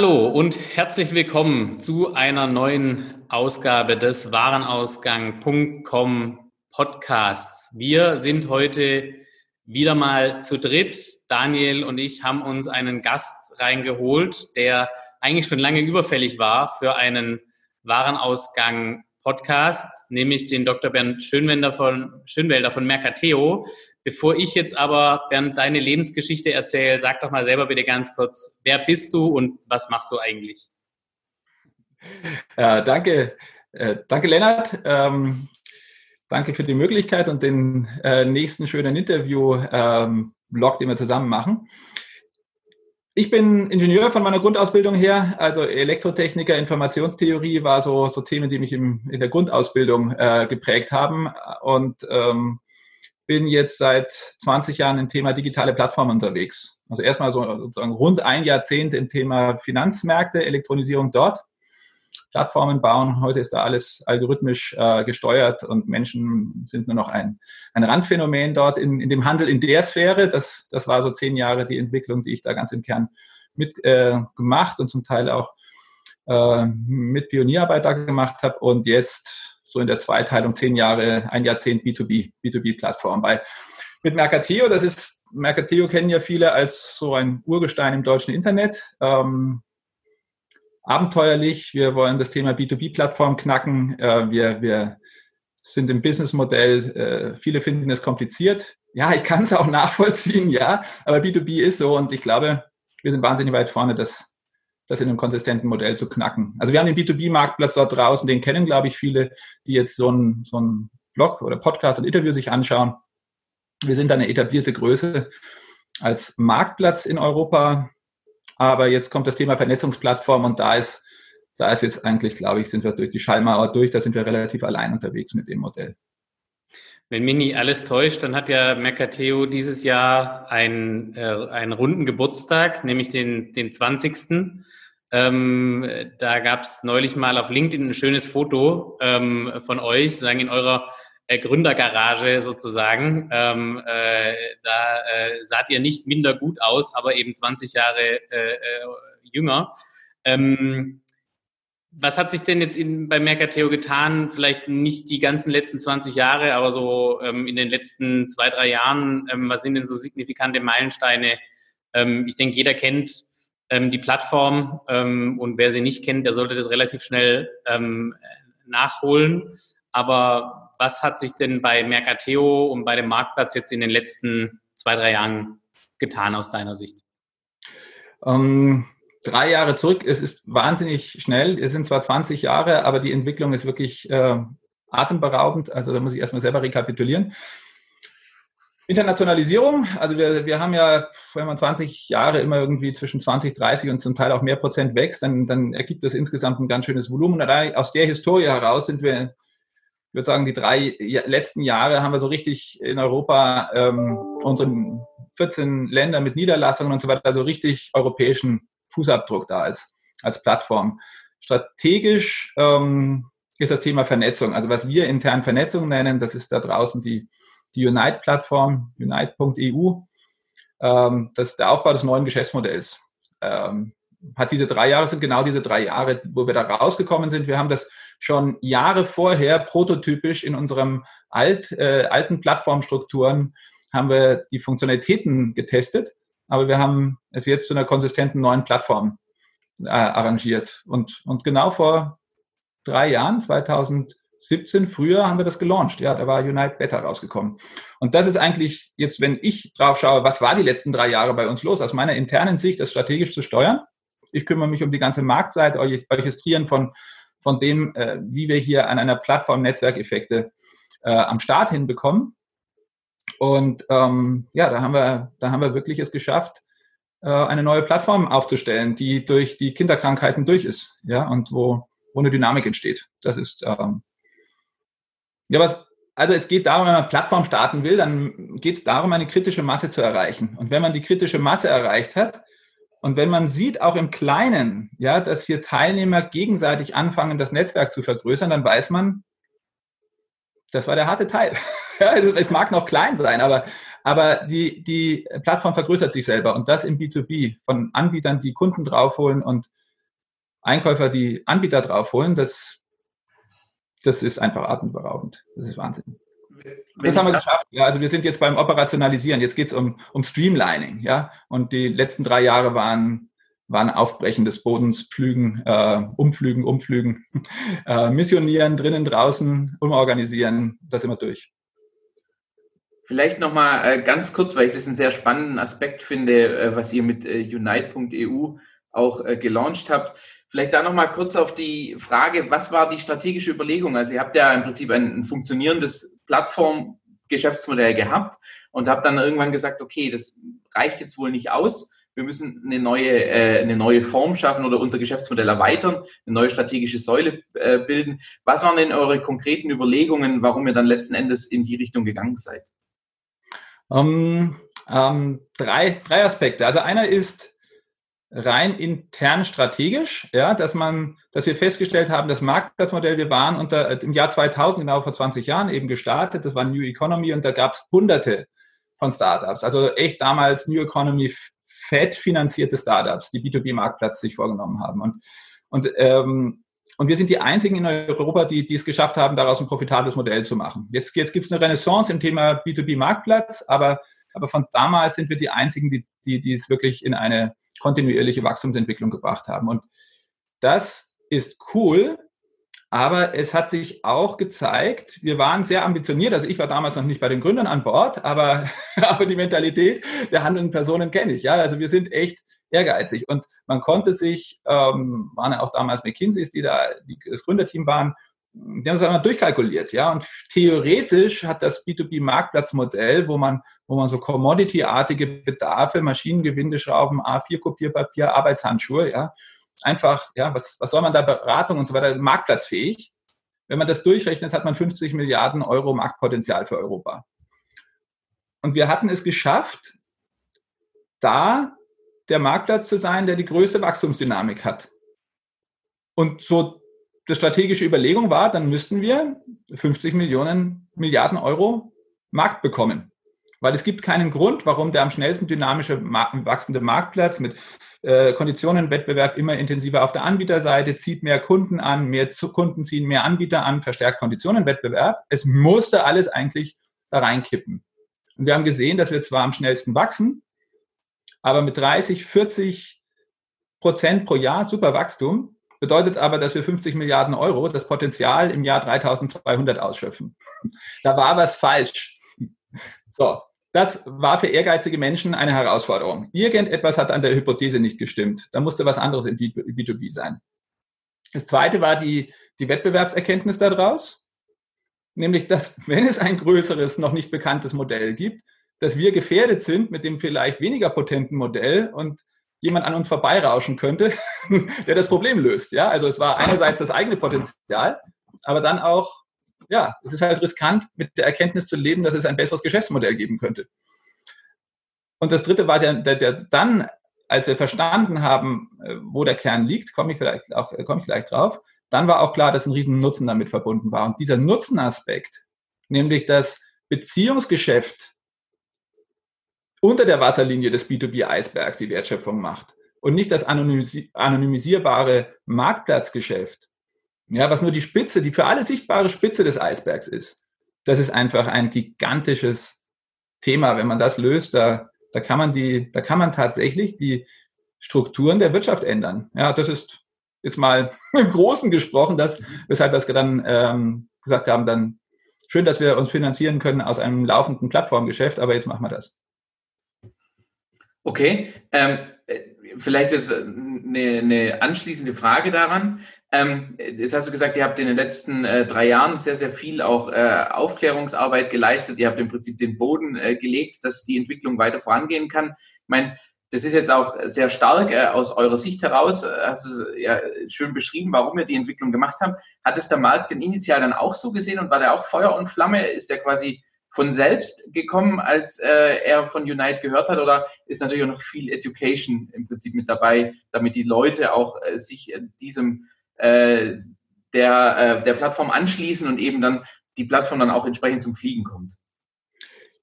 Hallo und herzlich willkommen zu einer neuen Ausgabe des Warenausgang.com Podcasts. Wir sind heute wieder mal zu dritt. Daniel und ich haben uns einen Gast reingeholt, der eigentlich schon lange überfällig war für einen Warenausgang Podcast, nämlich den Dr. Bernd Schönwälder von, Schönwälder von Mercateo. Bevor ich jetzt aber, Bernd, deine Lebensgeschichte erzähle, sag doch mal selber bitte ganz kurz, wer bist du und was machst du eigentlich? Ja, danke, äh, danke Lennart. Ähm, danke für die Möglichkeit und den äh, nächsten schönen Interview-Blog, ähm, den wir zusammen machen. Ich bin Ingenieur von meiner Grundausbildung her, also Elektrotechniker, Informationstheorie war so, so Themen, die mich im, in der Grundausbildung äh, geprägt haben und ähm, bin jetzt seit 20 Jahren im Thema digitale Plattformen unterwegs. Also erstmal so sozusagen rund ein Jahrzehnt im Thema Finanzmärkte, Elektronisierung dort Plattformen bauen. Heute ist da alles algorithmisch äh, gesteuert und Menschen sind nur noch ein, ein Randphänomen dort in, in dem Handel in der Sphäre. Das, das war so zehn Jahre die Entwicklung, die ich da ganz im Kern mit äh, gemacht und zum Teil auch äh, mit Pionierarbeit da gemacht habe und jetzt so in der Zweiteilung zehn Jahre, ein Jahrzehnt B2B, B2B-Plattform. Bei mit Mercateo, das ist, Mercateo kennen ja viele als so ein Urgestein im deutschen Internet. Ähm, abenteuerlich. Wir wollen das Thema B2B-Plattform knacken. Äh, wir, wir sind im Businessmodell, äh, viele finden es kompliziert. Ja, ich kann es auch nachvollziehen, ja, aber B2B ist so und ich glaube, wir sind wahnsinnig weit vorne, das, das in einem konsistenten Modell zu knacken. Also wir haben den B2B-Marktplatz dort draußen, den kennen, glaube ich, viele, die jetzt so ein, so Blog oder Podcast und Interview sich anschauen. Wir sind eine etablierte Größe als Marktplatz in Europa aber jetzt kommt das Thema Vernetzungsplattform und da ist, da ist jetzt eigentlich, glaube ich, sind wir durch die Schallmauer durch, da sind wir relativ allein unterwegs mit dem Modell. Wenn nicht alles täuscht, dann hat ja Mercateo dieses Jahr einen, äh, einen runden Geburtstag, nämlich den, den 20. Ähm, da gab es neulich mal auf LinkedIn ein schönes Foto ähm, von euch, sagen in eurer äh, Gründergarage sozusagen. Ähm, äh, da äh, saht ihr nicht minder gut aus, aber eben 20 Jahre äh, äh, jünger. Ähm, was hat sich denn jetzt in, bei Mercateo getan? Vielleicht nicht die ganzen letzten 20 Jahre, aber so ähm, in den letzten zwei, drei Jahren. Ähm, was sind denn so signifikante Meilensteine? Ähm, ich denke, jeder kennt ähm, die Plattform ähm, und wer sie nicht kennt, der sollte das relativ schnell ähm, nachholen. Aber was hat sich denn bei Mercateo und bei dem Marktplatz jetzt in den letzten zwei, drei Jahren getan aus deiner Sicht? Ähm, drei Jahre zurück, es ist wahnsinnig schnell. Es sind zwar 20 Jahre, aber die Entwicklung ist wirklich äh, atemberaubend. Also da muss ich erstmal selber rekapitulieren. Internationalisierung, also wir, wir haben ja, wenn man 20 Jahre immer irgendwie zwischen 20, 30 und zum Teil auch mehr Prozent wächst, dann, dann ergibt das insgesamt ein ganz schönes Volumen. Und aus der Historie heraus sind wir ich würde sagen, die drei letzten Jahre haben wir so richtig in Europa ähm, unseren 14 Länder mit Niederlassungen und so weiter, also richtig europäischen Fußabdruck da als, als Plattform. Strategisch ähm, ist das Thema Vernetzung. Also was wir intern Vernetzung nennen, das ist da draußen die, die Unite-Plattform, unite.eu. Ähm, das ist der Aufbau des neuen Geschäftsmodells. Ähm, hat diese drei Jahre, sind genau diese drei Jahre, wo wir da rausgekommen sind. Wir haben das schon Jahre vorher prototypisch in unserem alt, äh, alten Plattformstrukturen haben wir die Funktionalitäten getestet, aber wir haben es jetzt zu einer konsistenten neuen Plattform äh, arrangiert. Und, und genau vor drei Jahren, 2017, früher haben wir das gelauncht. Ja, da war Unite Beta rausgekommen. Und das ist eigentlich jetzt, wenn ich drauf schaue, was war die letzten drei Jahre bei uns los, aus meiner internen Sicht, das strategisch zu steuern. Ich kümmere mich um die ganze Marktseite, Orchestrieren von von dem, äh, wie wir hier an einer Plattform Netzwerkeffekte äh, am Start hinbekommen. Und ähm, ja, da haben wir, da haben wir wirklich es geschafft, äh, eine neue Plattform aufzustellen, die durch die Kinderkrankheiten durch ist, ja, und wo, wo eine Dynamik entsteht. Das ist ähm, ja was. Also es geht darum, wenn man Plattform starten will, dann geht es darum, eine kritische Masse zu erreichen. Und wenn man die kritische Masse erreicht hat, und wenn man sieht, auch im Kleinen, ja, dass hier Teilnehmer gegenseitig anfangen, das Netzwerk zu vergrößern, dann weiß man, das war der harte Teil. also es mag noch klein sein, aber, aber die, die Plattform vergrößert sich selber und das im B2B von Anbietern, die Kunden draufholen und Einkäufer die Anbieter draufholen, das, das ist einfach atemberaubend. Das ist Wahnsinn. Das haben wir geschafft. Ja, also wir sind jetzt beim Operationalisieren. Jetzt geht es um, um Streamlining. Ja? Und die letzten drei Jahre waren, waren Aufbrechen des Bodens, Pflügen, äh, Umflügen, Umflügen, äh, Missionieren, drinnen, draußen, umorganisieren. Das immer durch. Vielleicht nochmal äh, ganz kurz, weil ich das einen sehr spannenden Aspekt finde, äh, was ihr mit äh, Unite.eu auch gelauncht habt. Vielleicht da nochmal kurz auf die Frage, was war die strategische Überlegung? Also ihr habt ja im Prinzip ein, ein funktionierendes Plattformgeschäftsmodell gehabt und habt dann irgendwann gesagt, okay, das reicht jetzt wohl nicht aus. Wir müssen eine neue, äh, eine neue Form schaffen oder unser Geschäftsmodell erweitern, eine neue strategische Säule äh, bilden. Was waren denn eure konkreten Überlegungen, warum ihr dann letzten Endes in die Richtung gegangen seid? Um, ähm, drei, drei Aspekte. Also einer ist, rein intern strategisch, ja, dass man, dass wir festgestellt haben, das Marktplatzmodell, wir waren unter, im Jahr 2000, genau vor 20 Jahren eben gestartet, das war New Economy und da gab es hunderte von Startups, also echt damals New Economy fett finanzierte Startups, die B2B-Marktplatz sich vorgenommen haben und, und, ähm, und wir sind die einzigen in Europa, die, die es geschafft haben, daraus ein profitables Modell zu machen. Jetzt, jetzt gibt es eine Renaissance im Thema B2B-Marktplatz, aber, aber von damals sind wir die einzigen, die, die, die es wirklich in eine kontinuierliche Wachstumsentwicklung gebracht haben. Und das ist cool, aber es hat sich auch gezeigt, wir waren sehr ambitioniert. Also ich war damals noch nicht bei den Gründern an Bord, aber, aber die Mentalität der handelnden Personen kenne ich. Ja, also wir sind echt ehrgeizig und man konnte sich, ähm, waren ja auch damals McKinseys, die da die, das Gründerteam waren, die haben es einmal durchkalkuliert, ja. Und theoretisch hat das B2B-Marktplatzmodell, wo man, wo man so Commodity-artige Bedarfe, Maschinen, Gewindeschrauben, A4-Kopierpapier, Arbeitshandschuhe, ja, einfach, ja, was, was soll man da Beratung und so weiter, marktplatzfähig. Wenn man das durchrechnet, hat man 50 Milliarden Euro Marktpotenzial für Europa. Und wir hatten es geschafft, da der Marktplatz zu sein, der die größte Wachstumsdynamik hat. Und so die strategische Überlegung war, dann müssten wir 50 Millionen Milliarden Euro Markt bekommen. Weil es gibt keinen Grund, warum der am schnellsten dynamische wachsende Marktplatz mit äh, Konditionen, Wettbewerb immer intensiver auf der Anbieterseite, zieht mehr Kunden an, mehr Kunden ziehen mehr Anbieter an, verstärkt Konditionen, Wettbewerb. Es musste alles eigentlich da reinkippen. Und wir haben gesehen, dass wir zwar am schnellsten wachsen, aber mit 30, 40 Prozent pro Jahr, super Wachstum, bedeutet aber, dass wir 50 Milliarden Euro das Potenzial im Jahr 3200 ausschöpfen. Da war was falsch. So, das war für ehrgeizige Menschen eine Herausforderung. Irgendetwas hat an der Hypothese nicht gestimmt. Da musste was anderes im B2B sein. Das zweite war die, die Wettbewerbserkenntnis daraus, nämlich, dass wenn es ein größeres, noch nicht bekanntes Modell gibt, dass wir gefährdet sind mit dem vielleicht weniger potenten Modell und jemand an uns vorbeirauschen könnte, der das Problem löst. Ja, also es war einerseits das eigene Potenzial, aber dann auch, ja, es ist halt riskant, mit der Erkenntnis zu leben, dass es ein besseres Geschäftsmodell geben könnte. Und das dritte war der, der, der dann, als wir verstanden haben, äh, wo der Kern liegt, komme ich vielleicht auch, äh, komme ich gleich drauf, dann war auch klar, dass ein riesen Nutzen damit verbunden war. Und dieser Nutzenaspekt, nämlich das Beziehungsgeschäft unter der Wasserlinie des B2B-Eisbergs die Wertschöpfung macht und nicht das anonymisierbare Marktplatzgeschäft, ja, was nur die Spitze, die für alle sichtbare Spitze des Eisbergs ist. Das ist einfach ein gigantisches Thema. Wenn man das löst, da, da kann man die, da kann man tatsächlich die Strukturen der Wirtschaft ändern. Ja, das ist jetzt mal im Großen gesprochen, das, weshalb wir es dann ähm, gesagt haben, dann schön, dass wir uns finanzieren können aus einem laufenden Plattformgeschäft, aber jetzt machen wir das. Okay, ähm, äh, vielleicht ist eine, eine anschließende Frage daran. Ähm, jetzt hast du gesagt, ihr habt in den letzten äh, drei Jahren sehr, sehr viel auch äh, Aufklärungsarbeit geleistet. Ihr habt im Prinzip den Boden äh, gelegt, dass die Entwicklung weiter vorangehen kann. Ich meine, das ist jetzt auch sehr stark äh, aus eurer Sicht heraus. Äh, hast du ja schön beschrieben, warum ihr die Entwicklung gemacht habt. Hat es der Markt denn initial dann auch so gesehen und war der auch Feuer und Flamme? Ist der quasi von selbst gekommen, als äh, er von Unite gehört hat? Oder ist natürlich auch noch viel Education im Prinzip mit dabei, damit die Leute auch äh, sich diesem äh, der, äh, der Plattform anschließen und eben dann die Plattform dann auch entsprechend zum Fliegen kommt?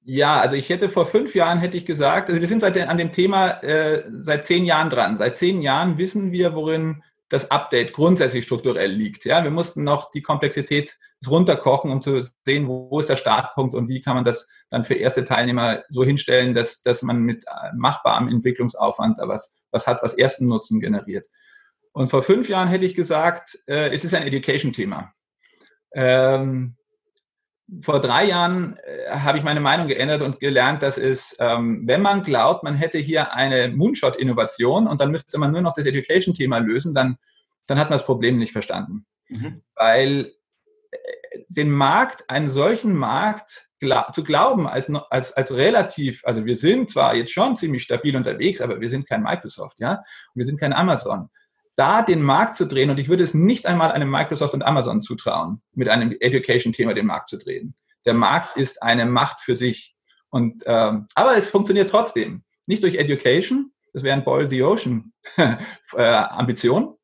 Ja, also ich hätte vor fünf Jahren hätte ich gesagt, also wir sind seit an dem Thema äh, seit zehn Jahren dran. Seit zehn Jahren wissen wir, worin das Update grundsätzlich strukturell liegt. Ja, wir mussten noch die Komplexität runterkochen, um zu sehen, wo ist der Startpunkt und wie kann man das dann für erste Teilnehmer so hinstellen, dass, dass man mit äh, machbarem Entwicklungsaufwand was, was hat, was ersten Nutzen generiert. Und vor fünf Jahren hätte ich gesagt, äh, es ist ein Education-Thema. Ähm, vor drei Jahren äh, habe ich meine Meinung geändert und gelernt, dass es, ähm, wenn man glaubt, man hätte hier eine Moonshot-Innovation und dann müsste man nur noch das Education-Thema lösen, dann, dann hat man das Problem nicht verstanden. Mhm. Weil äh, den Markt, einen solchen Markt glaub, zu glauben als, als, als relativ, also wir sind zwar jetzt schon ziemlich stabil unterwegs, aber wir sind kein Microsoft, ja, und wir sind kein Amazon da den Markt zu drehen, und ich würde es nicht einmal einem Microsoft und Amazon zutrauen, mit einem Education-Thema den Markt zu drehen. Der Markt ist eine Macht für sich. Und, ähm, aber es funktioniert trotzdem. Nicht durch Education, das wäre ein Boil the Ocean äh, Ambition,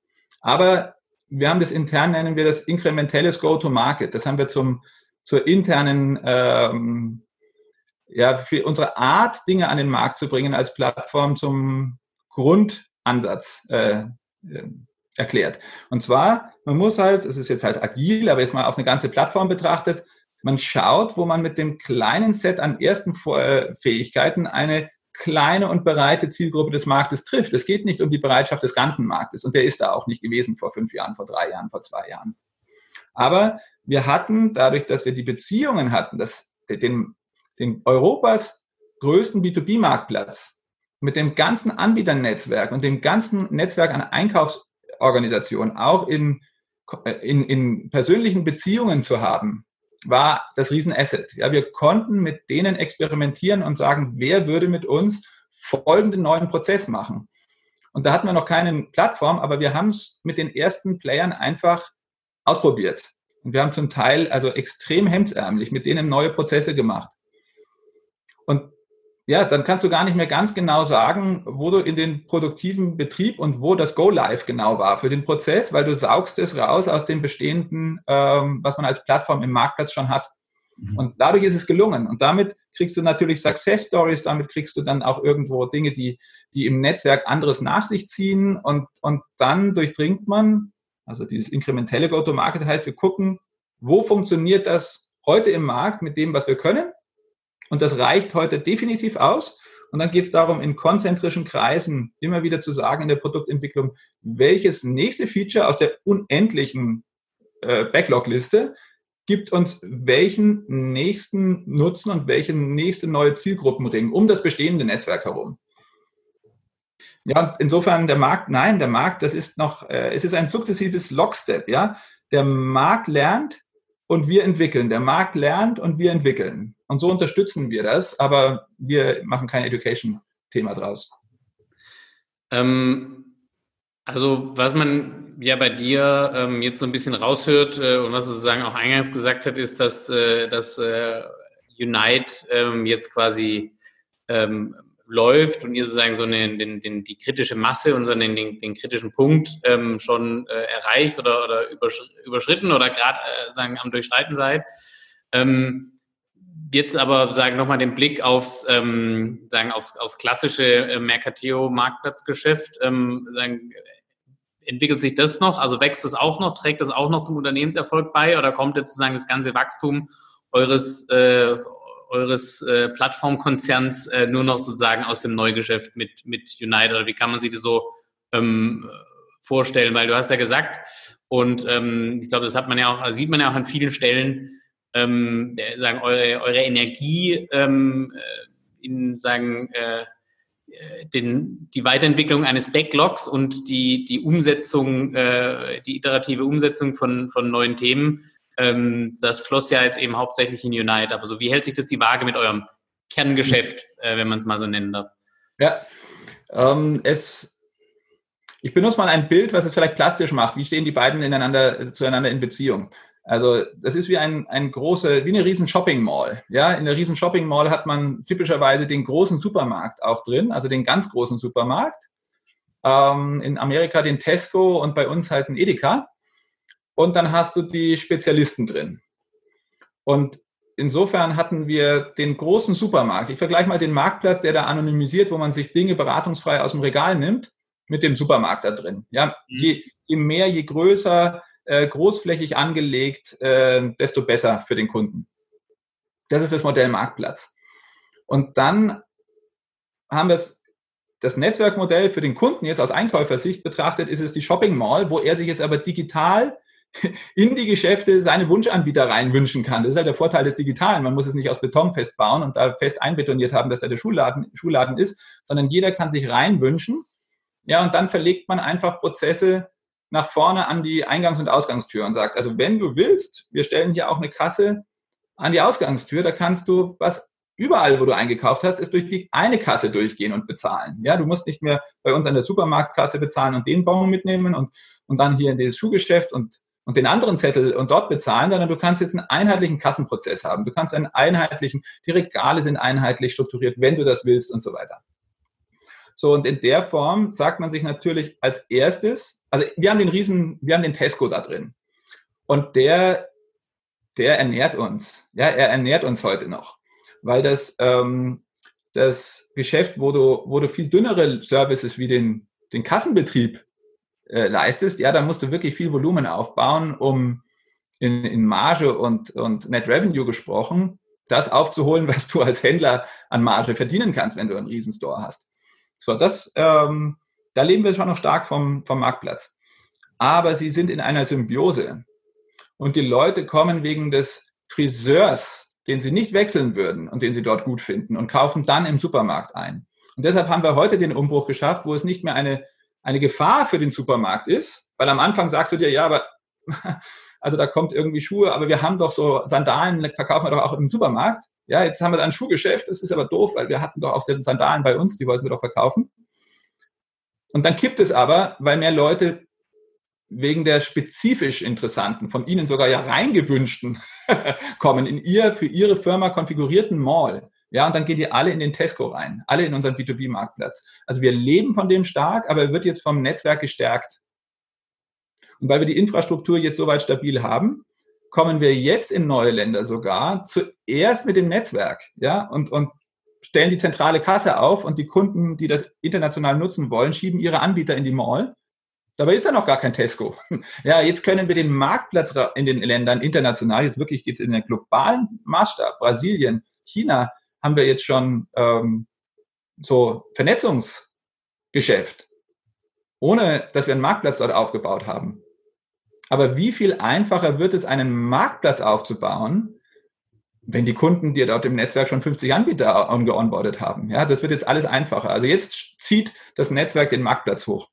aber wir haben das intern, nennen wir das inkrementelles Go-to-Market. Das haben wir zum, zur internen, ähm, ja, für unsere Art, Dinge an den Markt zu bringen als Plattform zum Grundansatz äh, erklärt. Und zwar, man muss halt, es ist jetzt halt agil, aber jetzt mal auf eine ganze Plattform betrachtet, man schaut, wo man mit dem kleinen Set an ersten äh, Fähigkeiten eine kleine und breite Zielgruppe des Marktes trifft. Es geht nicht um die Bereitschaft des ganzen Marktes und der ist da auch nicht gewesen vor fünf Jahren, vor drei Jahren, vor zwei Jahren. Aber wir hatten, dadurch, dass wir die Beziehungen hatten, dass den, den Europas größten B2B-Marktplatz mit dem ganzen Anbieternetzwerk und dem ganzen Netzwerk an Einkaufsorganisationen auch in, in, in persönlichen Beziehungen zu haben, war das Riesenasset. Ja, wir konnten mit denen experimentieren und sagen, wer würde mit uns folgenden neuen Prozess machen. Und da hatten wir noch keine Plattform, aber wir haben es mit den ersten Playern einfach ausprobiert. Und wir haben zum Teil also extrem hemdsärmlich mit denen neue Prozesse gemacht. Ja, dann kannst du gar nicht mehr ganz genau sagen, wo du in den produktiven Betrieb und wo das Go-Live genau war für den Prozess, weil du saugst es raus aus dem bestehenden, ähm, was man als Plattform im Marktplatz schon hat. Mhm. Und dadurch ist es gelungen. Und damit kriegst du natürlich Success Stories, damit kriegst du dann auch irgendwo Dinge, die, die im Netzwerk anderes nach sich ziehen. Und, und dann durchdringt man, also dieses inkrementelle Go-to-Market heißt, wir gucken, wo funktioniert das heute im Markt mit dem, was wir können und das reicht heute definitiv aus. Und dann geht es darum, in konzentrischen Kreisen immer wieder zu sagen in der Produktentwicklung, welches nächste Feature aus der unendlichen äh, Backlog-Liste gibt uns welchen nächsten Nutzen und welche nächste neue Zielgruppenring um das bestehende Netzwerk herum. Ja, insofern der Markt, nein, der Markt, das ist noch, äh, es ist ein sukzessives Lockstep, ja. Der Markt lernt und wir entwickeln. Der Markt lernt und wir entwickeln. Und so unterstützen wir das, aber wir machen kein Education-Thema draus. Ähm, also was man ja bei dir ähm, jetzt so ein bisschen raushört äh, und was du sozusagen auch eingangs gesagt hat, ist, dass, äh, dass äh, Unite ähm, jetzt quasi ähm, läuft und ihr sozusagen so eine, den, den, die kritische Masse und so den, den, den kritischen Punkt ähm, schon äh, erreicht oder, oder überschritten oder gerade äh, am Durchschreiten seid. Ähm, jetzt aber sagen nochmal den Blick aufs, ähm, sagen aufs, aufs klassische äh, Mercateo-Marktplatzgeschäft. Ähm, entwickelt sich das noch? Also wächst es auch noch? Trägt das auch noch zum Unternehmenserfolg bei? Oder kommt jetzt sozusagen das ganze Wachstum eures, äh, eures äh, Plattformkonzerns äh, nur noch sozusagen aus dem Neugeschäft mit, mit United? Oder wie kann man sich das so ähm, vorstellen? Weil du hast ja gesagt, und ähm, ich glaube, das hat man ja auch, sieht man ja auch an vielen Stellen, ähm, sagen, eure, eure Energie ähm, äh, in sagen, äh, äh, den, die Weiterentwicklung eines Backlogs und die, die Umsetzung, äh, die iterative Umsetzung von, von neuen Themen, ähm, das floss ja jetzt eben hauptsächlich in Unite. Aber so, wie hält sich das die Waage mit eurem Kerngeschäft, äh, wenn man es mal so nennen darf? Ja, ähm, es, ich benutze mal ein Bild, was es vielleicht plastisch macht. Wie stehen die beiden ineinander, zueinander in Beziehung? Also das ist wie ein, ein große, wie eine riesen Shopping Mall. Ja, in der riesen Shopping Mall hat man typischerweise den großen Supermarkt auch drin, also den ganz großen Supermarkt. Ähm, in Amerika den Tesco und bei uns halt ein Edeka. Und dann hast du die Spezialisten drin. Und insofern hatten wir den großen Supermarkt. Ich vergleiche mal den Marktplatz, der da anonymisiert, wo man sich Dinge beratungsfrei aus dem Regal nimmt. mit dem Supermarkt da drin. Ja, mhm. je, je mehr, je größer, äh, großflächig angelegt, äh, desto besser für den Kunden. Das ist das Modell Marktplatz. Und dann haben wir es, das Netzwerkmodell für den Kunden jetzt aus Einkäufersicht betrachtet, ist es die Shopping Mall, wo er sich jetzt aber digital in die Geschäfte seine Wunschanbieter reinwünschen kann. Das ist halt der Vorteil des Digitalen. Man muss es nicht aus Beton festbauen und da fest einbetoniert haben, dass da der Schuhladen, Schuhladen ist, sondern jeder kann sich reinwünschen. Ja, und dann verlegt man einfach Prozesse nach vorne an die Eingangs- und Ausgangstür und sagt, also wenn du willst, wir stellen hier auch eine Kasse an die Ausgangstür, da kannst du was überall, wo du eingekauft hast, ist durch die eine Kasse durchgehen und bezahlen. Ja, du musst nicht mehr bei uns an der Supermarktkasse bezahlen und den Bon mitnehmen und, und dann hier in das Schuhgeschäft und und den anderen Zettel und dort bezahlen, sondern du kannst jetzt einen einheitlichen Kassenprozess haben. Du kannst einen einheitlichen, die Regale sind einheitlich strukturiert, wenn du das willst und so weiter. So, und in der Form sagt man sich natürlich als erstes, also wir haben den riesen, wir haben den Tesco da drin. Und der, der ernährt uns. Ja, er ernährt uns heute noch. Weil das, ähm, das Geschäft, wo du, wo du viel dünnere Services wie den, den Kassenbetrieb äh, leistest, ja, dann musst du wirklich viel Volumen aufbauen, um in, in Marge und, und Net Revenue gesprochen, das aufzuholen, was du als Händler an Marge verdienen kannst, wenn du einen Riesenstore hast. So, das, ähm, da leben wir schon noch stark vom, vom Marktplatz. Aber sie sind in einer Symbiose. Und die Leute kommen wegen des Friseurs, den sie nicht wechseln würden und den sie dort gut finden und kaufen dann im Supermarkt ein. Und deshalb haben wir heute den Umbruch geschafft, wo es nicht mehr eine eine Gefahr für den Supermarkt ist, weil am Anfang sagst du dir, ja, aber also da kommt irgendwie Schuhe, aber wir haben doch so Sandalen, verkaufen wir doch auch im Supermarkt. Ja, jetzt haben wir da ein Schuhgeschäft, das ist aber doof, weil wir hatten doch auch Sandalen bei uns, die wollten wir doch verkaufen. Und dann kippt es aber, weil mehr Leute wegen der spezifisch interessanten, von Ihnen sogar ja reingewünschten kommen in Ihr für Ihre Firma konfigurierten Mall. Ja, und dann gehen die alle in den Tesco rein, alle in unseren B2B-Marktplatz. Also wir leben von dem stark, aber er wird jetzt vom Netzwerk gestärkt. Und weil wir die Infrastruktur jetzt soweit stabil haben, kommen wir jetzt in neue Länder sogar zuerst mit dem Netzwerk, ja, und, und stellen die zentrale Kasse auf und die Kunden, die das international nutzen wollen, schieben ihre Anbieter in die Mall. Dabei ist da noch gar kein Tesco. Ja, jetzt können wir den Marktplatz in den Ländern international, jetzt wirklich geht es in den globalen Maßstab, Brasilien, China, haben wir jetzt schon ähm, so Vernetzungsgeschäft, ohne dass wir einen Marktplatz dort aufgebaut haben. Aber wie viel einfacher wird es, einen Marktplatz aufzubauen, wenn die Kunden dir dort im Netzwerk schon 50 Anbieter angeonboardet haben? Ja, das wird jetzt alles einfacher. Also jetzt zieht das Netzwerk den Marktplatz hoch.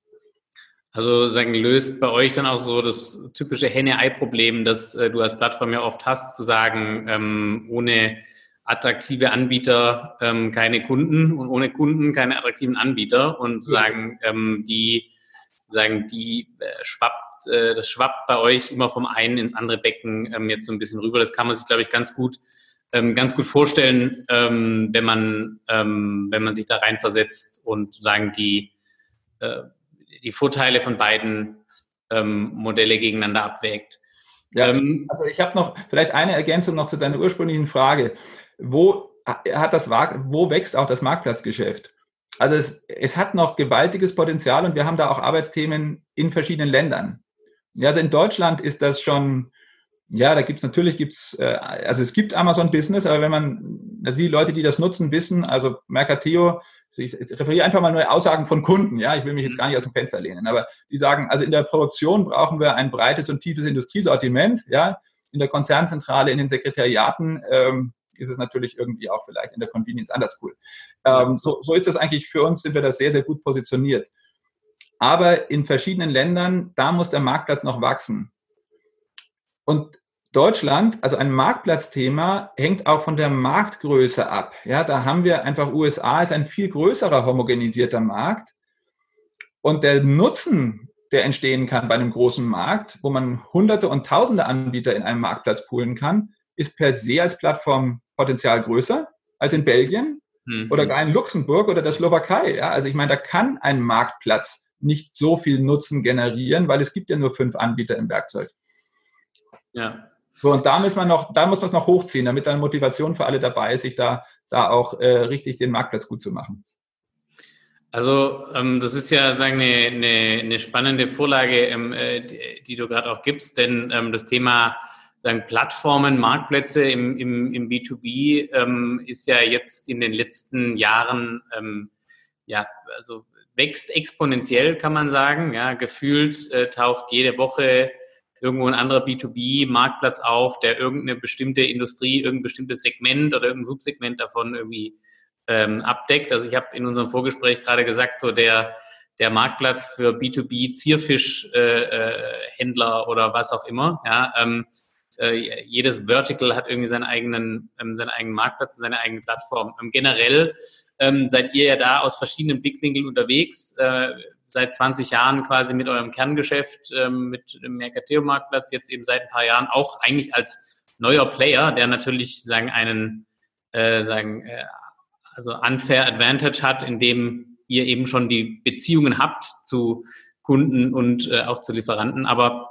Also sagen, löst bei euch dann auch so das typische Henne-Ei-Problem, das äh, du als Plattform ja oft hast, zu sagen, ähm, ohne attraktive Anbieter ähm, keine Kunden und ohne Kunden keine attraktiven Anbieter und sagen, ähm, die sagen, die äh, schwappt, äh, das schwappt bei euch immer vom einen ins andere Becken ähm, jetzt so ein bisschen rüber. Das kann man sich, glaube ich, ganz gut, ähm, ganz gut vorstellen, ähm, wenn man, ähm, wenn man sich da reinversetzt und sagen, die, äh, die Vorteile von beiden ähm, Modelle gegeneinander abwägt. Ja, ähm, also ich habe noch vielleicht eine Ergänzung noch zu deiner ursprünglichen Frage wo hat das, wo wächst auch das Marktplatzgeschäft? Also es, es hat noch gewaltiges Potenzial und wir haben da auch Arbeitsthemen in verschiedenen Ländern. Ja, also in Deutschland ist das schon, ja, da gibt es natürlich, gibt's, äh, also es gibt Amazon Business, aber wenn man, also die Leute, die das nutzen, wissen, also Mercateo, ich referiere einfach mal nur Aussagen von Kunden, ja, ich will mich jetzt gar nicht aus dem Fenster lehnen, aber die sagen, also in der Produktion brauchen wir ein breites und tiefes Industriesortiment, ja, in der Konzernzentrale, in den Sekretariaten, ähm, ist es natürlich irgendwie auch vielleicht in der Convenience anders cool. Ähm, so, so ist das eigentlich für uns, sind wir da sehr, sehr gut positioniert. Aber in verschiedenen Ländern, da muss der Marktplatz noch wachsen. Und Deutschland, also ein Marktplatzthema, hängt auch von der Marktgröße ab. Ja, da haben wir einfach USA ist ein viel größerer homogenisierter Markt. Und der Nutzen, der entstehen kann bei einem großen Markt, wo man hunderte und tausende Anbieter in einem Marktplatz poolen kann, ist per se als Plattform Potenzial größer als in Belgien mhm. oder gar in Luxemburg oder der Slowakei. Ja? Also ich meine, da kann ein Marktplatz nicht so viel Nutzen generieren, weil es gibt ja nur fünf Anbieter im Werkzeug. Ja. So, und da muss man noch, da muss man es noch hochziehen, damit dann Motivation für alle dabei ist, sich da, da auch äh, richtig den Marktplatz gut zu machen. Also ähm, das ist ja sagen eine, eine, eine spannende Vorlage, ähm, äh, die, die, du gerade auch gibst, denn ähm, das Thema sagen Plattformen, Marktplätze im, im, im B2B ähm, ist ja jetzt in den letzten Jahren ähm, ja also wächst exponentiell, kann man sagen. Ja, gefühlt äh, taucht jede Woche irgendwo ein anderer B2B-Marktplatz auf, der irgendeine bestimmte Industrie, irgendein bestimmtes Segment oder irgendein Subsegment davon irgendwie ähm, abdeckt. Also ich habe in unserem Vorgespräch gerade gesagt, so der, der Marktplatz für B2B Zierfischhändler äh, äh, oder was auch immer. Ja, ähm, äh, jedes Vertical hat irgendwie seinen eigenen, ähm, seinen eigenen Marktplatz, seine eigene Plattform. Ähm, generell ähm, seid ihr ja da aus verschiedenen Blickwinkeln unterwegs. Äh, seit 20 Jahren quasi mit eurem Kerngeschäft, ähm, mit dem Mercateo-Marktplatz, jetzt eben seit ein paar Jahren auch eigentlich als neuer Player, der natürlich sagen einen äh, sagen äh, also unfair Advantage hat, indem ihr eben schon die Beziehungen habt zu Kunden und äh, auch zu Lieferanten. Aber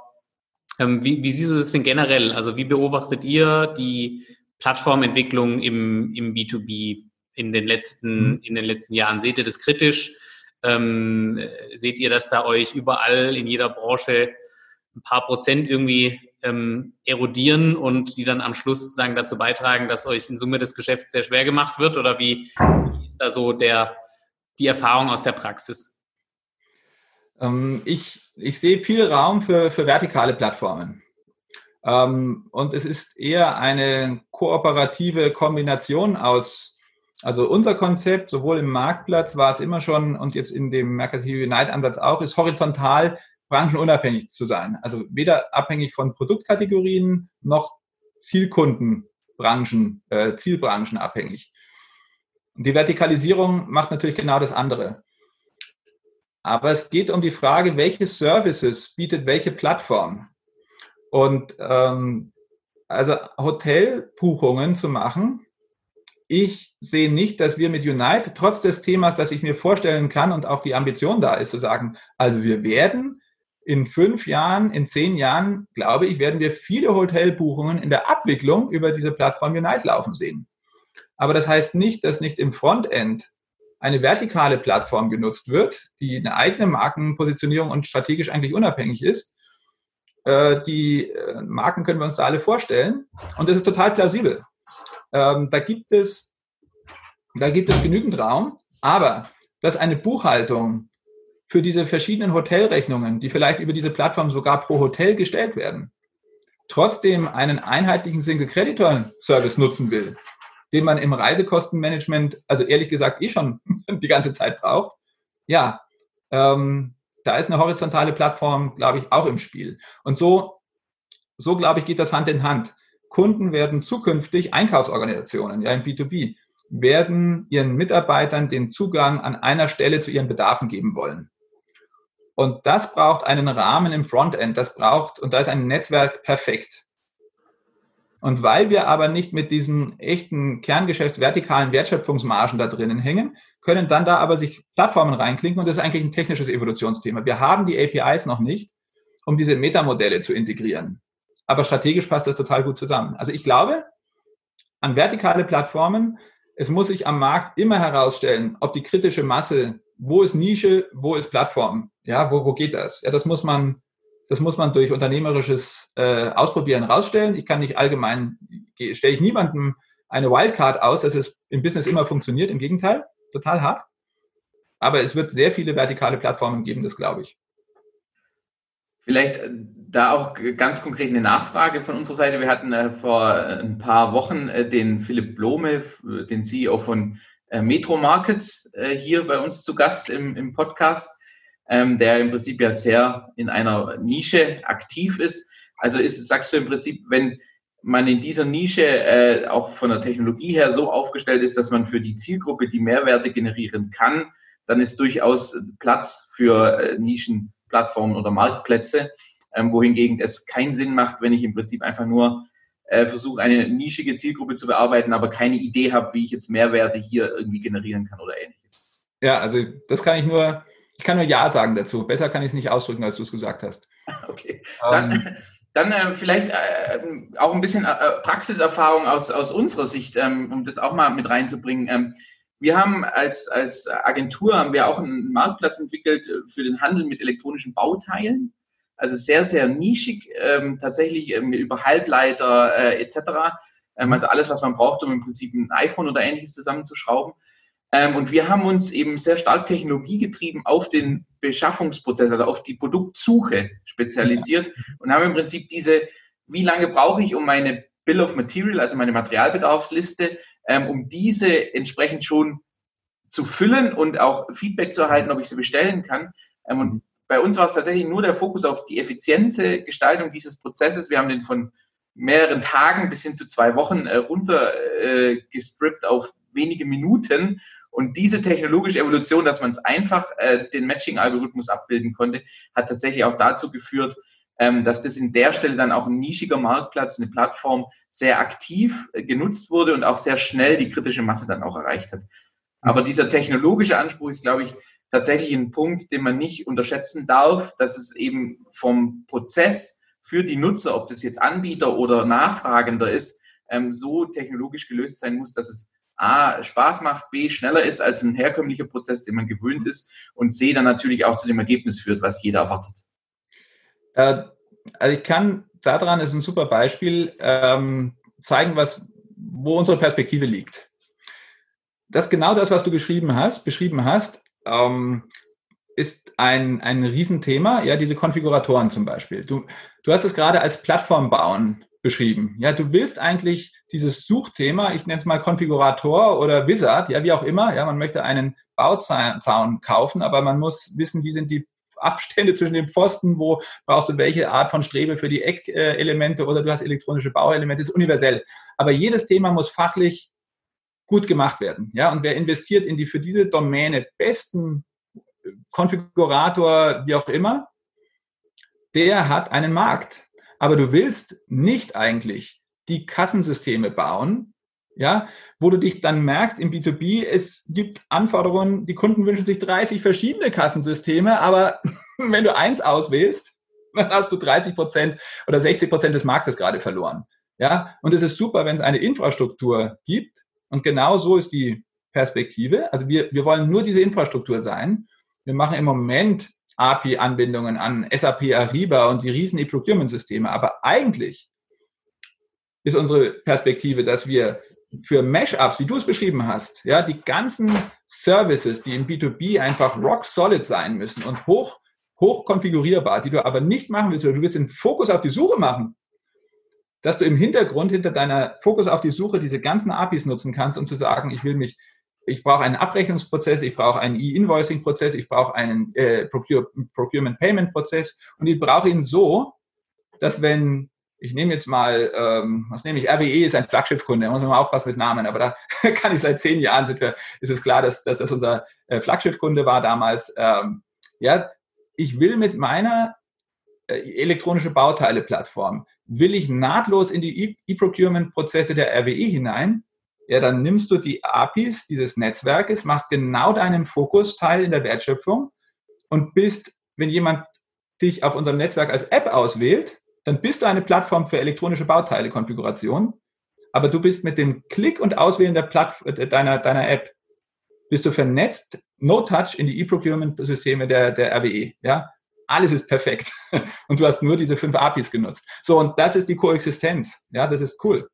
ähm, wie, wie siehst du das denn generell? Also wie beobachtet ihr die Plattformentwicklung im, im B2B in den letzten, mhm. in den letzten Jahren? Seht ihr das kritisch? Ähm, seht ihr, dass da euch überall in jeder Branche ein paar Prozent irgendwie ähm, erodieren und die dann am Schluss sagen dazu beitragen, dass euch in Summe das Geschäft sehr schwer gemacht wird? Oder wie, wie ist da so der, die Erfahrung aus der Praxis? Ähm, ich, ich sehe viel Raum für, für vertikale Plattformen. Ähm, und es ist eher eine kooperative Kombination aus, also unser Konzept, sowohl im Marktplatz war es immer schon und jetzt in dem Mercatio Unite Ansatz auch, ist horizontal branchenunabhängig zu sein. Also weder abhängig von Produktkategorien noch Zielkundenbranchen, äh, Zielbranchen abhängig. Die Vertikalisierung macht natürlich genau das andere. Aber es geht um die Frage, welche Services bietet welche Plattform. Und ähm, also Hotelbuchungen zu machen, ich sehe nicht, dass wir mit Unite, trotz des Themas, das ich mir vorstellen kann und auch die Ambition da ist, zu sagen, also wir werden in fünf Jahren, in zehn Jahren, glaube ich, werden wir viele Hotelbuchungen in der Abwicklung über diese Plattform Unite laufen sehen. Aber das heißt nicht, dass nicht im Frontend eine vertikale Plattform genutzt wird, die eine eigene Markenpositionierung und strategisch eigentlich unabhängig ist. Äh, die äh, Marken können wir uns da alle vorstellen und das ist total plausibel. Ähm, da gibt es, da gibt es genügend Raum, aber dass eine Buchhaltung für diese verschiedenen Hotelrechnungen, die vielleicht über diese Plattform sogar pro Hotel gestellt werden, trotzdem einen einheitlichen Single Creditor Service nutzen will, den man im Reisekostenmanagement, also ehrlich gesagt, eh schon die ganze Zeit braucht, ja, ähm, da ist eine horizontale Plattform, glaube ich, auch im Spiel. Und so, so glaube ich, geht das Hand in Hand. Kunden werden zukünftig Einkaufsorganisationen, ja, im B2B, werden ihren Mitarbeitern den Zugang an einer Stelle zu ihren Bedarfen geben wollen. Und das braucht einen Rahmen im Frontend, das braucht, und da ist ein Netzwerk perfekt. Und weil wir aber nicht mit diesen echten Kerngeschäfts vertikalen Wertschöpfungsmargen da drinnen hängen, können dann da aber sich Plattformen reinklinken und das ist eigentlich ein technisches Evolutionsthema. Wir haben die APIs noch nicht, um diese Metamodelle zu integrieren. Aber strategisch passt das total gut zusammen. Also ich glaube, an vertikale Plattformen, es muss sich am Markt immer herausstellen, ob die kritische Masse wo ist Nische, wo ist Plattform? Ja, wo, wo geht das? Ja, das muss man, das muss man durch unternehmerisches äh, Ausprobieren rausstellen. Ich kann nicht allgemein, stelle ich niemandem eine Wildcard aus, dass es im Business immer funktioniert. Im Gegenteil, total hart. Aber es wird sehr viele vertikale Plattformen geben, das glaube ich. Vielleicht äh, da auch ganz konkret eine Nachfrage von unserer Seite. Wir hatten äh, vor ein paar Wochen äh, den Philipp Blome, den CEO von äh, Metro Markets äh, hier bei uns zu Gast im, im Podcast, ähm, der im Prinzip ja sehr in einer Nische aktiv ist. Also ist, sagst du im Prinzip, wenn man in dieser Nische äh, auch von der Technologie her so aufgestellt ist, dass man für die Zielgruppe die Mehrwerte generieren kann, dann ist durchaus Platz für äh, Nischenplattformen oder Marktplätze, ähm, wohingegen es keinen Sinn macht, wenn ich im Prinzip einfach nur äh, versuche eine nischige Zielgruppe zu bearbeiten, aber keine Idee habe, wie ich jetzt Mehrwerte hier irgendwie generieren kann oder ähnliches. Ja, also das kann ich nur, ich kann nur Ja sagen dazu. Besser kann ich es nicht ausdrücken, als du es gesagt hast. Okay. Dann, ähm, dann äh, vielleicht äh, auch ein bisschen äh, Praxiserfahrung aus, aus unserer Sicht, ähm, um das auch mal mit reinzubringen. Ähm, Wir haben als, als Agentur haben wir auch einen Marktplatz entwickelt für den Handel mit elektronischen Bauteilen. Also sehr, sehr nischig, ähm, tatsächlich ähm, über Halbleiter äh, etc. Ähm, also alles, was man braucht, um im Prinzip ein iPhone oder ähnliches zusammenzuschrauben. Ähm, und wir haben uns eben sehr stark technologiegetrieben auf den Beschaffungsprozess, also auf die Produktsuche spezialisiert und haben im Prinzip diese, wie lange brauche ich, um meine Bill of Material, also meine Materialbedarfsliste, ähm, um diese entsprechend schon zu füllen und auch Feedback zu erhalten, ob ich sie bestellen kann. Ähm, und bei uns war es tatsächlich nur der Fokus auf die effiziente Gestaltung dieses Prozesses. Wir haben den von mehreren Tagen bis hin zu zwei Wochen äh, runter äh, auf wenige Minuten und diese technologische Evolution, dass man es einfach äh, den Matching-Algorithmus abbilden konnte, hat tatsächlich auch dazu geführt, ähm, dass das in der Stelle dann auch ein nischiger Marktplatz, eine Plattform sehr aktiv äh, genutzt wurde und auch sehr schnell die kritische Masse dann auch erreicht hat. Aber dieser technologische Anspruch ist, glaube ich, tatsächlich ein Punkt, den man nicht unterschätzen darf, dass es eben vom Prozess für die Nutzer, ob das jetzt Anbieter oder Nachfragender ist, ähm, so technologisch gelöst sein muss, dass es A, Spaß macht, B, schneller ist als ein herkömmlicher Prozess, den man gewöhnt ist und C, dann natürlich auch zu dem Ergebnis führt, was jeder erwartet. Äh, also ich kann daran ist ein super Beispiel ähm, zeigen, was, wo unsere Perspektive liegt. Das genau das, was du geschrieben hast, beschrieben hast, ähm, ist ein, ein Riesenthema, ja, diese Konfiguratoren zum Beispiel. Du, du hast es gerade als Plattform bauen beschrieben. Ja, du willst eigentlich dieses Suchthema, ich nenne es mal Konfigurator oder Wizard, ja, wie auch immer, ja, man möchte einen Bauzaun kaufen, aber man muss wissen, wie sind die Abstände zwischen den Pfosten, wo brauchst du welche Art von Strebe für die Eckelemente oder du hast elektronische Bauelemente, ist universell. Aber jedes Thema muss fachlich gut gemacht werden. Ja, und wer investiert in die für diese Domäne besten Konfigurator, wie auch immer, der hat einen Markt. Aber du willst nicht eigentlich die Kassensysteme bauen, ja, wo du dich dann merkst im B2B, es gibt Anforderungen, die Kunden wünschen sich 30 verschiedene Kassensysteme, aber wenn du eins auswählst, dann hast du 30 Prozent oder 60 Prozent des Marktes gerade verloren. Ja, und es ist super, wenn es eine Infrastruktur gibt. Und genau so ist die Perspektive. Also wir, wir wollen nur diese Infrastruktur sein. Wir machen im Moment API-Anbindungen an SAP Ariba und die riesen E-Procurement-Systeme. Aber eigentlich ist unsere Perspektive, dass wir für Mashups, wie du es beschrieben hast, ja, die ganzen Services, die im B2B einfach rock solid sein müssen und hoch, hoch konfigurierbar, die du aber nicht machen willst, oder du willst den Fokus auf die Suche machen, dass du im Hintergrund hinter deiner Fokus auf die Suche diese ganzen APIs nutzen kannst, um zu sagen, ich will mich, ich brauche einen Abrechnungsprozess, ich brauche einen E-Invoicing-Prozess, ich brauche einen äh, Procurement-Payment-Prozess und ich brauche ihn so, dass wenn ich nehme jetzt mal, ähm, was nehme ich, RWE ist ein Flaggschiffkunde, da muss man mal aufpassen mit Namen, aber da kann ich seit zehn Jahren, sind wir, ist es klar, dass, dass das unser äh, Flaggschiffkunde war damals. Ähm, ja, ich will mit meiner äh, elektronische Bauteile-Plattform, will ich nahtlos in die E-Procurement-Prozesse der RWE hinein, ja, dann nimmst du die APIs dieses Netzwerkes, machst genau deinen Fokusteil in der Wertschöpfung und bist, wenn jemand dich auf unserem Netzwerk als App auswählt, dann bist du eine Plattform für elektronische Bauteile-Konfiguration, aber du bist mit dem Klick und Auswählen der Platt äh, deiner, deiner App, bist du vernetzt, no-touch in die E-Procurement-Systeme der, der RWE. Ja? Alles ist perfekt. Und du hast nur diese fünf APIs genutzt. So, und das ist die Koexistenz. Ja, das ist cool.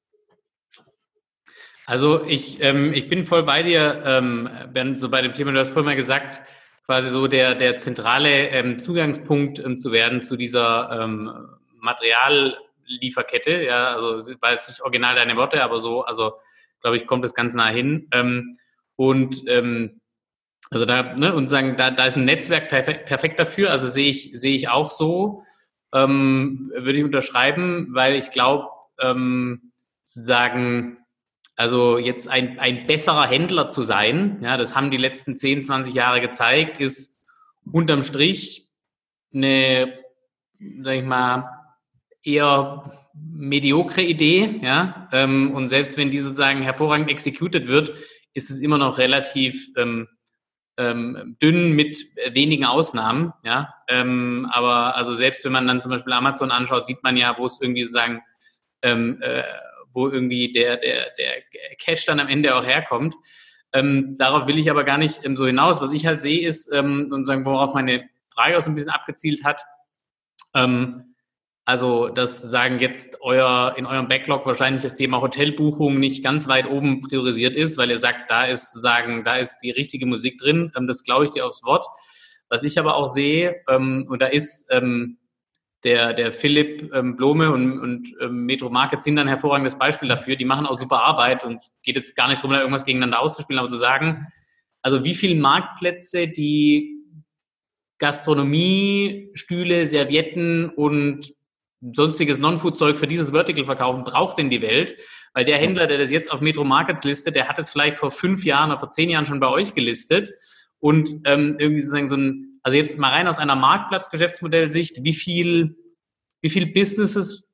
Also ich, ähm, ich bin voll bei dir, ähm, Ben, so bei dem Thema, du hast vorhin mal gesagt, quasi so der, der zentrale ähm, Zugangspunkt ähm, zu werden zu dieser ähm, Materiallieferkette, ja, also war jetzt nicht original deine Worte, aber so, also glaube ich, kommt das ganz nah hin. Ähm, und ähm, also da, ne, und sagen, da, da ist ein Netzwerk perfekt, perfekt dafür, also sehe ich, sehe ich auch so, ähm, würde ich unterschreiben, weil ich glaube, ähm, sozusagen, also jetzt ein, ein besserer Händler zu sein, ja, das haben die letzten 10, 20 Jahre gezeigt, ist unterm Strich eine, sag ich mal, eher mediokre Idee, ja. Ähm, und selbst wenn die sozusagen hervorragend executed wird, ist es immer noch relativ ähm, ähm, dünn mit wenigen Ausnahmen, ja. Ähm, aber also selbst wenn man dann zum Beispiel Amazon anschaut, sieht man ja, wo es irgendwie sozusagen, ähm, äh, wo irgendwie der, der, der Cash dann am Ende auch herkommt. Ähm, darauf will ich aber gar nicht ähm, so hinaus. Was ich halt sehe, ist, ähm, und sagen, worauf meine Frage auch so ein bisschen abgezielt hat, ähm, also das sagen jetzt euer in eurem Backlog wahrscheinlich das Thema Hotelbuchung nicht ganz weit oben priorisiert ist, weil ihr sagt, da ist sagen, da ist die richtige Musik drin. Ähm, das glaube ich dir aufs Wort. Was ich aber auch sehe, ähm, und da ist der, der Philipp ähm, Blome und, und ähm, Metro Market sind ein hervorragendes Beispiel dafür. Die machen auch super Arbeit und es geht jetzt gar nicht darum, da irgendwas gegeneinander auszuspielen, aber zu sagen, also wie viele Marktplätze, die Gastronomie, Stühle, Servietten und sonstiges Non-Food-Zeug für dieses Vertical verkaufen, braucht denn die Welt? Weil der Händler, der das jetzt auf Metro Markets listet, der hat es vielleicht vor fünf Jahren oder vor zehn Jahren schon bei euch gelistet und ähm, irgendwie sozusagen so ein, also jetzt mal rein aus einer Marktplatz-Geschäftsmodellsicht, wie viel, wie viel Businesses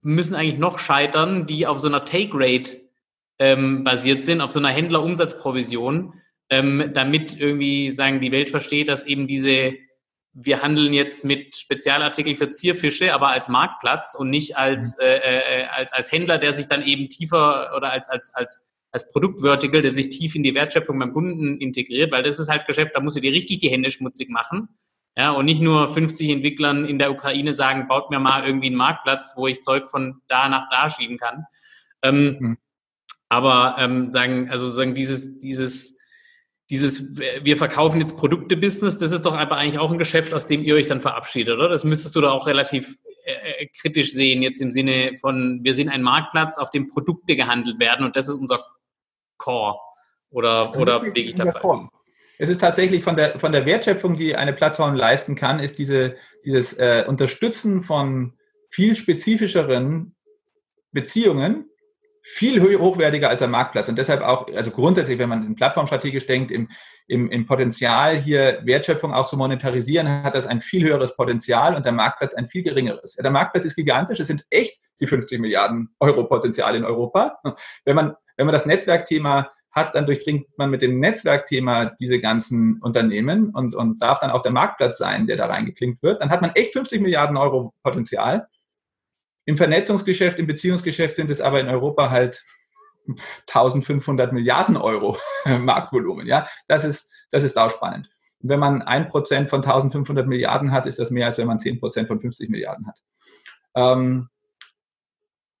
müssen eigentlich noch scheitern, die auf so einer Take-Rate ähm, basiert sind, auf so einer Händlerumsatzprovision, ähm, damit irgendwie sagen die Welt versteht, dass eben diese wir handeln jetzt mit Spezialartikeln für Zierfische, aber als Marktplatz und nicht als, mhm. äh, äh, als, als Händler, der sich dann eben tiefer oder als, als, als, als Produktvertical, der sich tief in die Wertschöpfung beim Kunden integriert, weil das ist halt Geschäft, da musst du dir richtig die Hände schmutzig machen. Ja, und nicht nur 50 Entwicklern in der Ukraine sagen, baut mir mal irgendwie einen Marktplatz, wo ich Zeug von da nach da schieben kann. Ähm, mhm. Aber ähm, sagen, also sagen, dieses, dieses dieses, wir verkaufen jetzt Produkte-Business, das ist doch aber eigentlich auch ein Geschäft, aus dem ihr euch dann verabschiedet, oder? Das müsstest du da auch relativ äh, äh, kritisch sehen, jetzt im Sinne von, wir sind ein Marktplatz, auf dem Produkte gehandelt werden und das ist unser Core. Oder, oder lege ich da falsch? Es ist tatsächlich von der, von der Wertschöpfung, die eine Plattform leisten kann, ist diese, dieses äh, Unterstützen von viel spezifischeren Beziehungen viel hochwertiger als ein Marktplatz. Und deshalb auch, also grundsätzlich, wenn man in plattformstrategisch denkt, im, im, im Potenzial hier Wertschöpfung auch zu monetarisieren, hat das ein viel höheres Potenzial und der Marktplatz ein viel geringeres. Der Marktplatz ist gigantisch, es sind echt die 50 Milliarden Euro Potenzial in Europa. Wenn man, wenn man das Netzwerkthema hat, dann durchdringt man mit dem Netzwerkthema diese ganzen Unternehmen und, und darf dann auch der Marktplatz sein, der da reingeklinkt wird. Dann hat man echt 50 Milliarden Euro Potenzial. Im Vernetzungsgeschäft, im Beziehungsgeschäft sind es aber in Europa halt 1500 Milliarden Euro Marktvolumen. Ja, das ist, das ist auch spannend. Und wenn man ein Prozent von 1500 Milliarden hat, ist das mehr, als wenn man zehn Prozent von 50 Milliarden hat. Ähm,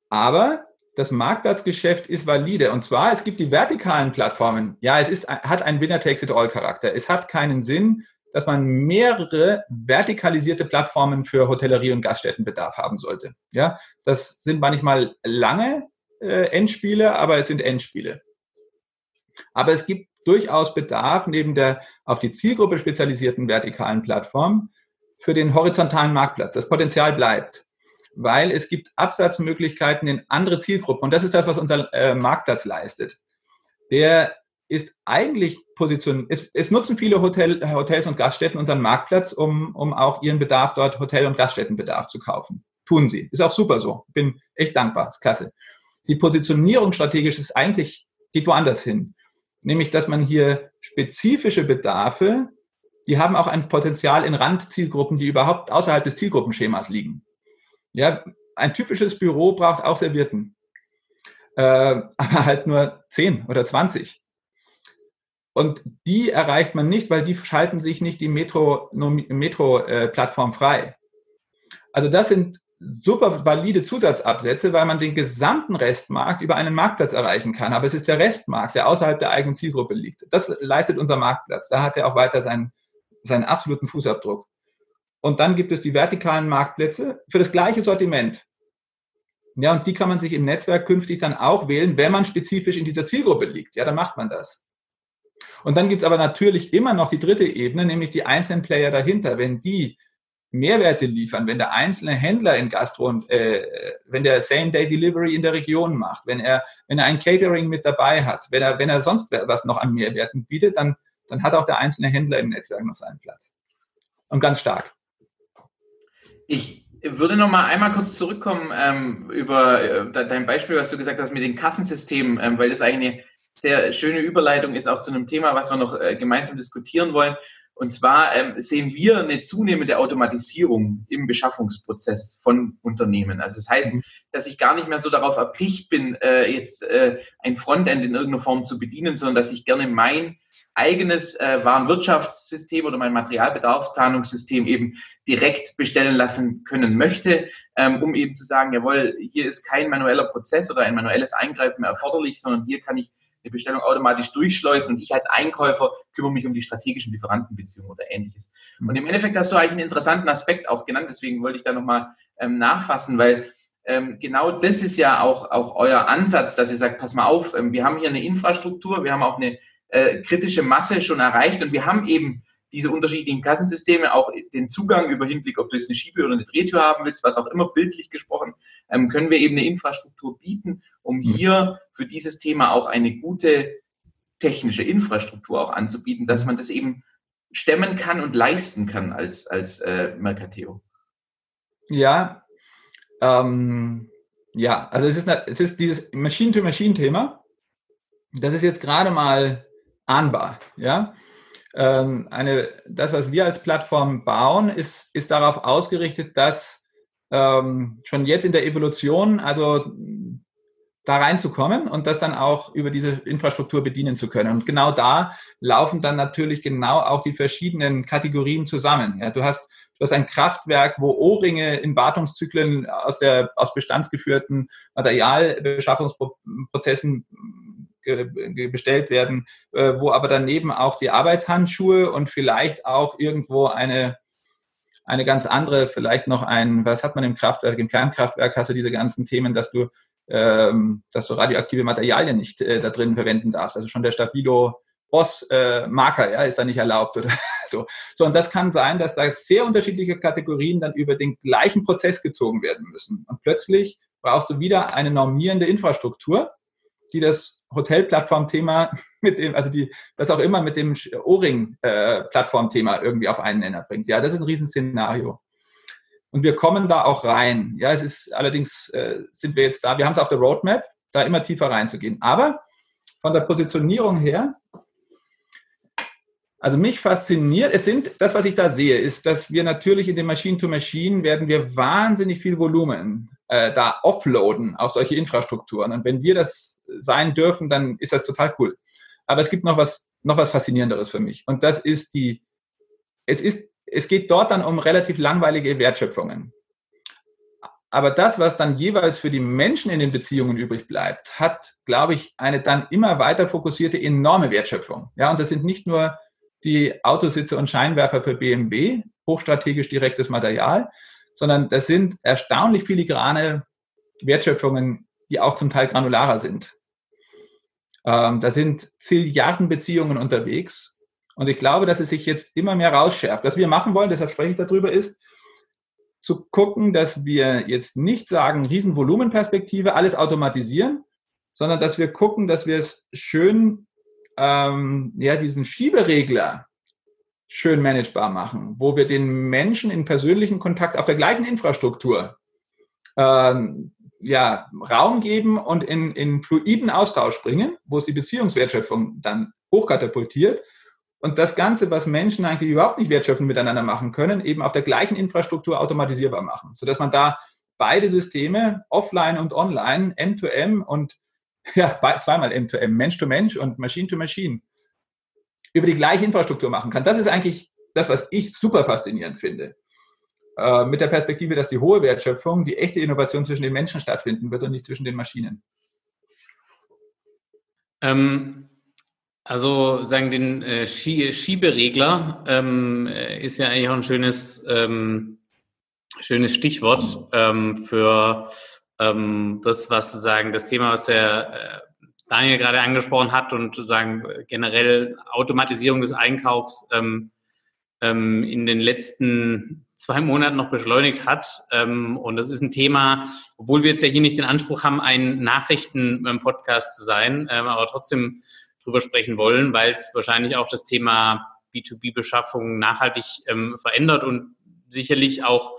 aber das Marktplatzgeschäft ist valide. Und zwar, es gibt die vertikalen Plattformen. Ja, es ist, hat einen Winner-Takes-it-all-Charakter. Es hat keinen Sinn, dass man mehrere vertikalisierte Plattformen für Hotellerie und Gaststättenbedarf haben sollte. Ja, das sind manchmal lange äh, Endspiele, aber es sind Endspiele. Aber es gibt durchaus Bedarf neben der auf die Zielgruppe spezialisierten vertikalen Plattform für den horizontalen Marktplatz. Das Potenzial bleibt, weil es gibt Absatzmöglichkeiten in andere Zielgruppen und das ist das, was unser äh, Marktplatz leistet. Der ist eigentlich positioniert, es, es, nutzen viele Hotel, Hotels und Gaststätten unseren Marktplatz, um, um auch ihren Bedarf dort, Hotel- und Gaststättenbedarf zu kaufen. Tun sie. Ist auch super so. Bin echt dankbar. Ist klasse. Die Positionierung strategisch ist eigentlich, geht woanders hin. Nämlich, dass man hier spezifische Bedarfe, die haben auch ein Potenzial in Randzielgruppen, die überhaupt außerhalb des Zielgruppenschemas liegen. Ja, ein typisches Büro braucht auch Servierten. Äh, aber halt nur 10 oder 20. Und die erreicht man nicht, weil die schalten sich nicht die Metro-Plattform Metro, äh, frei. Also das sind super valide Zusatzabsätze, weil man den gesamten Restmarkt über einen Marktplatz erreichen kann. Aber es ist der Restmarkt, der außerhalb der eigenen Zielgruppe liegt. Das leistet unser Marktplatz. Da hat er auch weiter seinen, seinen absoluten Fußabdruck. Und dann gibt es die vertikalen Marktplätze für das gleiche Sortiment. Ja, und die kann man sich im Netzwerk künftig dann auch wählen, wenn man spezifisch in dieser Zielgruppe liegt. Ja, dann macht man das. Und dann gibt es aber natürlich immer noch die dritte Ebene, nämlich die einzelnen Player dahinter. Wenn die Mehrwerte liefern, wenn der einzelne Händler in Gastro und äh, wenn der Same-Day-Delivery in der Region macht, wenn er, wenn er ein Catering mit dabei hat, wenn er, wenn er sonst was noch an Mehrwerten bietet, dann, dann hat auch der einzelne Händler im Netzwerk noch seinen Platz. Und ganz stark. Ich würde noch mal einmal kurz zurückkommen ähm, über äh, dein Beispiel, was du gesagt hast mit den Kassensystemen, ähm, weil das eigentlich sehr schöne Überleitung ist auch zu einem Thema, was wir noch äh, gemeinsam diskutieren wollen. Und zwar ähm, sehen wir eine zunehmende Automatisierung im Beschaffungsprozess von Unternehmen. Also das heißt, mhm. dass ich gar nicht mehr so darauf erpicht bin, äh, jetzt äh, ein Frontend in irgendeiner Form zu bedienen, sondern dass ich gerne mein eigenes äh, Warenwirtschaftssystem oder mein Materialbedarfsplanungssystem eben direkt bestellen lassen können möchte, ähm, um eben zu sagen, jawohl, hier ist kein manueller Prozess oder ein manuelles Eingreifen mehr erforderlich, sondern hier kann ich eine Bestellung automatisch durchschleusen und ich als Einkäufer kümmere mich um die strategischen Lieferantenbeziehungen oder ähnliches. Mhm. Und im Endeffekt hast du eigentlich einen interessanten Aspekt auch genannt, deswegen wollte ich da nochmal ähm, nachfassen, weil ähm, genau das ist ja auch, auch euer Ansatz, dass ihr sagt, pass mal auf, ähm, wir haben hier eine Infrastruktur, wir haben auch eine äh, kritische Masse schon erreicht und wir haben eben diese unterschiedlichen Kassensysteme, auch den Zugang über Hinblick, ob du jetzt eine Schiebe- oder eine Drehtür haben willst, was auch immer bildlich gesprochen, ähm, können wir eben eine Infrastruktur bieten, um mhm. hier für dieses Thema auch eine gute technische Infrastruktur auch anzubieten, dass mhm. man das eben stemmen kann und leisten kann als, als äh, Mercateo. Ja, ähm, ja, also es ist, es ist dieses Machine-to-Machine-Thema. Das ist jetzt gerade mal ahnbar. Ja? Ähm, eine, das, was wir als Plattform bauen, ist, ist darauf ausgerichtet, dass ähm, schon jetzt in der Evolution, also da reinzukommen und das dann auch über diese Infrastruktur bedienen zu können. Und genau da laufen dann natürlich genau auch die verschiedenen Kategorien zusammen. Ja, du hast du hast ein Kraftwerk, wo O-Ringe in Wartungszyklen aus der aus bestandsgeführten Materialbeschaffungsprozessen bestellt werden, äh, wo aber daneben auch die Arbeitshandschuhe und vielleicht auch irgendwo eine, eine ganz andere, vielleicht noch ein, was hat man im Kraftwerk, im Kernkraftwerk hast du diese ganzen Themen, dass du, ähm, dass du radioaktive Materialien nicht äh, da drin verwenden darfst. Also schon der Stabilo Boss-Marker, äh, ja, ist da nicht erlaubt oder so. So, und das kann sein, dass da sehr unterschiedliche Kategorien dann über den gleichen Prozess gezogen werden müssen. Und plötzlich brauchst du wieder eine normierende Infrastruktur, die das Hotelplattform-Thema mit dem, also die, was auch immer mit dem O-Ring-Plattform-Thema irgendwie auf einen Nenner bringt. Ja, das ist ein Riesenszenario. Und wir kommen da auch rein. Ja, es ist allerdings, äh, sind wir jetzt da, wir haben es auf der Roadmap, da immer tiefer reinzugehen. Aber von der Positionierung her, also mich fasziniert, es sind, das, was ich da sehe, ist, dass wir natürlich in dem Machine-to-Machine werden wir wahnsinnig viel Volumen äh, da offloaden auf solche Infrastrukturen. Und wenn wir das sein dürfen, dann ist das total cool. Aber es gibt noch was, noch was Faszinierenderes für mich. Und das ist die, es ist, es geht dort dann um relativ langweilige Wertschöpfungen. Aber das, was dann jeweils für die Menschen in den Beziehungen übrig bleibt, hat, glaube ich, eine dann immer weiter fokussierte enorme Wertschöpfung. Ja, und das sind nicht nur die Autositze und Scheinwerfer für BMW, hochstrategisch direktes Material, sondern das sind erstaunlich filigrane Wertschöpfungen, die auch zum Teil granularer sind. Ähm, da sind Zilliarden unterwegs. Und ich glaube, dass es sich jetzt immer mehr rausschärft. Was wir machen wollen, deshalb spreche ich darüber, ist zu gucken, dass wir jetzt nicht sagen, Riesenvolumenperspektive, alles automatisieren, sondern dass wir gucken, dass wir es schön, ähm, ja, diesen Schieberegler schön managebar machen, wo wir den Menschen in persönlichen Kontakt auf der gleichen Infrastruktur ähm, ja, Raum geben und in, in fluiden Austausch bringen, wo es die Beziehungswertschöpfung dann hochkatapultiert und das Ganze, was Menschen eigentlich überhaupt nicht wertschöpfend miteinander machen können, eben auf der gleichen Infrastruktur automatisierbar machen, sodass man da beide Systeme, offline und online, M2M und ja, zweimal M2M, Mensch to Mensch und Machine to Machine, über die gleiche Infrastruktur machen kann. Das ist eigentlich das, was ich super faszinierend finde. Äh, mit der Perspektive, dass die hohe Wertschöpfung, die echte Innovation zwischen den Menschen stattfinden wird und nicht zwischen den Maschinen. Ähm, also sagen den äh, Schieberegler ähm, äh, ist ja eigentlich auch ein schönes, ähm, schönes Stichwort ähm, für ähm, das, was sagen, das Thema, was der äh, Daniel gerade angesprochen hat und sagen generell Automatisierung des Einkaufs ähm, ähm, in den letzten zwei Monaten noch beschleunigt hat. Ähm, und das ist ein Thema, obwohl wir jetzt ja hier nicht den Anspruch haben, ein Nachrichten-Podcast zu sein, ähm, aber trotzdem drüber sprechen wollen, weil es wahrscheinlich auch das Thema B2B-Beschaffung nachhaltig ähm, verändert und sicherlich auch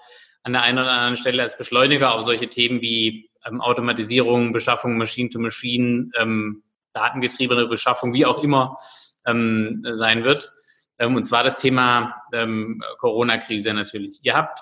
an der einen oder anderen Stelle als Beschleuniger auf solche Themen wie ähm, Automatisierung, Beschaffung, Machine-to-Machine, ähm, datengetriebene Beschaffung, wie auch immer ähm, sein wird. ähm, und zwar das Thema ähm, Corona-Krise natürlich. Ihr habt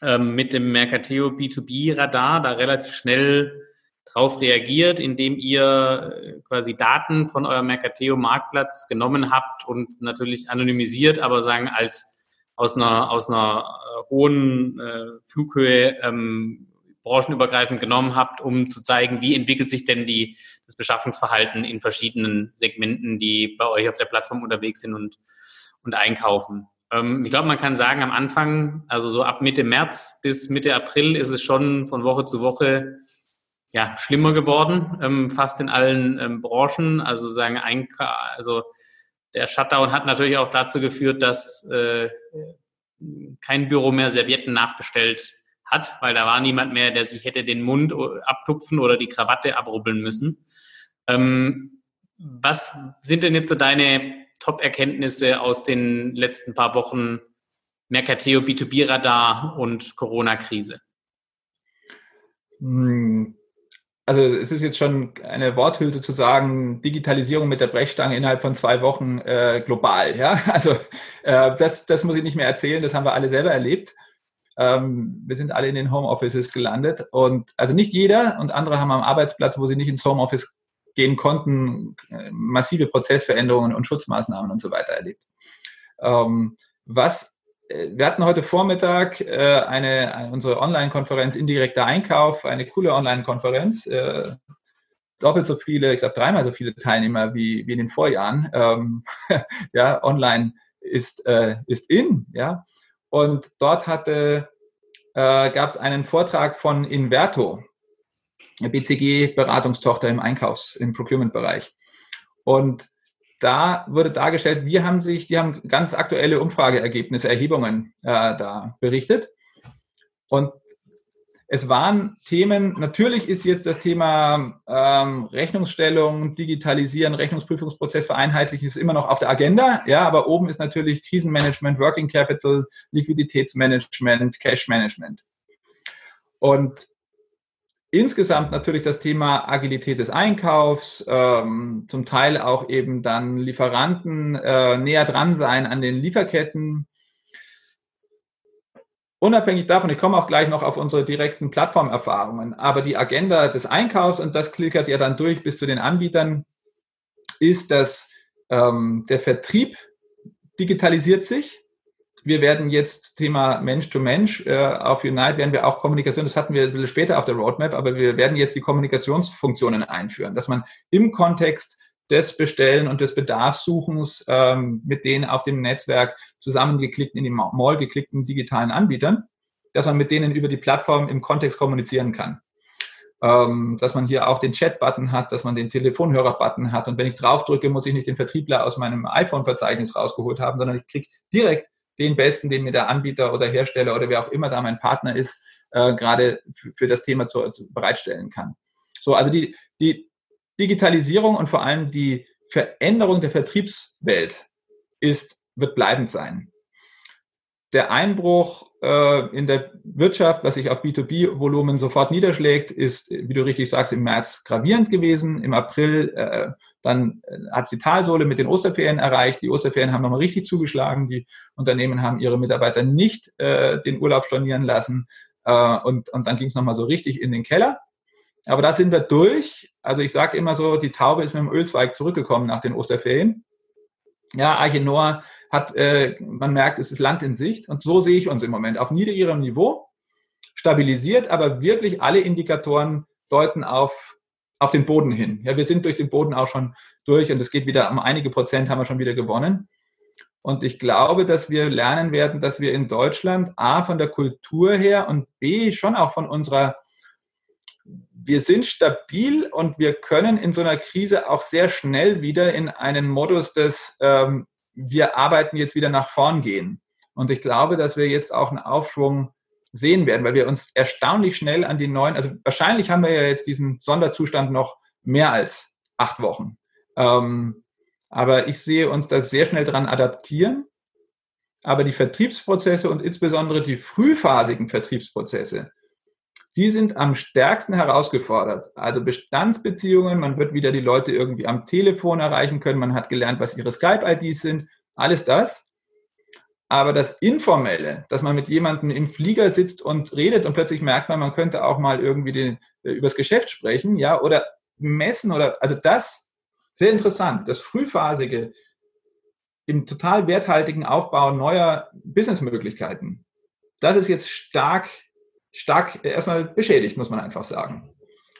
ähm, mit dem Mercateo B2B-Radar da relativ schnell drauf reagiert, indem ihr äh, quasi Daten von eurem Mercateo-Marktplatz genommen habt und natürlich anonymisiert, aber sagen als aus einer, aus einer äh, hohen äh, Flughöhe ähm, branchenübergreifend genommen habt, um zu zeigen, wie entwickelt sich denn die, das Beschaffungsverhalten in verschiedenen Segmenten, die bei euch auf der Plattform unterwegs sind und, und einkaufen. Ähm, ich glaube, man kann sagen, am Anfang, also so ab Mitte März bis Mitte April ist es schon von Woche zu Woche ja, schlimmer geworden, ähm, fast in allen ähm, Branchen. Also sagen, also der Shutdown hat natürlich auch dazu geführt, dass äh, kein Büro mehr Servietten nachbestellt hat, weil da war niemand mehr, der sich hätte den Mund abtupfen oder die Krawatte abrubbeln müssen. Ähm, was sind denn jetzt so deine Top-Erkenntnisse aus den letzten paar Wochen Mercateo B2B-Radar und Corona-Krise? Hm, also es ist jetzt schon eine Worthülse zu sagen, Digitalisierung mit der Brechstange innerhalb von zwei Wochen äh, global. Ja, also äh, das, das muss ich nicht mehr erzählen, das haben wir alle selber erlebt. Ähm, wir sind alle in den Homeoffices gelandet und also nicht jeder und andere haben am Arbeitsplatz, wo sie nicht ins Homeoffice gehen konnten, äh, massive Prozessveränderungen und Schutzmaßnahmen und so weiter erlebt. Ähm, was wir hatten heute Vormittag äh, eine, eine, unsere Online-Konferenz Indirekter Einkauf, eine coole Online-Konferenz. Äh, doppelt so viele, ich glaube dreimal so viele Teilnehmer wie, wie in den Vorjahren. Ähm, ja, online ist, äh, ist in, ja. Und dort hatte, äh, gab es einen Vortrag von Inverto, BCG-Beratungstochter im Einkaufs-, im Procurement-Bereich. Und da wurde dargestellt, wir haben sich, die haben ganz aktuelle Umfrageergebnisse, Erhebungen äh, da berichtet. Und es waren Themen, natürlich ist jetzt das Thema ähm, Rechnungsstellung, Digitalisieren, Rechnungsprüfungsprozess vereinheitlichen, ist immer noch auf der Agenda. Ja, aber oben ist natürlich Krisenmanagement, Working Capital, Liquiditätsmanagement, Cash Management. Und Insgesamt natürlich das Thema Agilität des Einkaufs, ähm, zum Teil auch eben dann Lieferanten äh, näher dran sein an den Lieferketten. Unabhängig davon, ich komme auch gleich noch auf unsere direkten Plattformerfahrungen, aber die Agenda des Einkaufs, und das klickert ja dann durch bis zu den Anbietern, ist, dass ähm, der Vertrieb digitalisiert sich wir werden jetzt Thema Mensch to Mensch äh, auf Unite werden wir auch Kommunikation, das hatten wir später auf der Roadmap, aber wir werden jetzt die Kommunikationsfunktionen einführen, dass man im Kontext des Bestellen und des Bedarfssuchens ähm, mit den auf dem Netzwerk zusammengeklickten, in die Mall geklickten digitalen Anbietern, dass man mit denen über die Plattform im Kontext kommunizieren kann. Ähm, dass man hier auch den Chat-Button hat, dass man den Telefonhörer-Button hat und wenn ich draufdrücke, muss ich nicht den Vertriebler aus meinem iPhone-Verzeichnis rausgeholt haben, sondern ich kriege direkt den besten, den mir der Anbieter oder Hersteller oder wer auch immer da mein Partner ist, äh, gerade für das Thema zu, zu bereitstellen kann. So, also die, die Digitalisierung und vor allem die Veränderung der Vertriebswelt ist, wird bleibend sein der Einbruch äh, in der Wirtschaft, was sich auf B2B-Volumen sofort niederschlägt, ist, wie du richtig sagst, im März gravierend gewesen. Im April äh, dann äh, hat es die Talsohle mit den Osterferien erreicht. Die Osterferien haben nochmal richtig zugeschlagen. Die Unternehmen haben ihre Mitarbeiter nicht äh, den Urlaub stornieren lassen. Äh, und, und dann ging es nochmal so richtig in den Keller. Aber da sind wir durch. Also ich sage immer so, die Taube ist mit dem Ölzweig zurückgekommen nach den Osterferien. Ja, Arche Noah hat, äh, man merkt, es ist Land in Sicht. Und so sehe ich uns im Moment auf niedrigerem Niveau, stabilisiert, aber wirklich alle Indikatoren deuten auf, auf den Boden hin. Ja, wir sind durch den Boden auch schon durch und es geht wieder um einige Prozent haben wir schon wieder gewonnen. Und ich glaube, dass wir lernen werden, dass wir in Deutschland A von der Kultur her und B schon auch von unserer, wir sind stabil und wir können in so einer Krise auch sehr schnell wieder in einen Modus des ähm, wir arbeiten jetzt wieder nach vorn gehen. Und ich glaube, dass wir jetzt auch einen Aufschwung sehen werden, weil wir uns erstaunlich schnell an die neuen, also wahrscheinlich haben wir ja jetzt diesen Sonderzustand noch mehr als acht Wochen. Ähm, aber ich sehe uns da sehr schnell dran adaptieren. Aber die Vertriebsprozesse und insbesondere die frühphasigen Vertriebsprozesse, die sind am stärksten herausgefordert. Also Bestandsbeziehungen, man wird wieder die Leute irgendwie am Telefon erreichen können, man hat gelernt, was ihre Skype-IDs sind, alles das. Aber das Informelle, dass man mit jemandem im Flieger sitzt und redet und plötzlich merkt man, man könnte auch mal irgendwie den, äh, übers Geschäft sprechen, ja, oder messen oder, also das, sehr interessant, das frühphasige, im total werthaltigen Aufbau neuer Businessmöglichkeiten, das ist jetzt stark, stark erstmal beschädigt, muss man einfach sagen.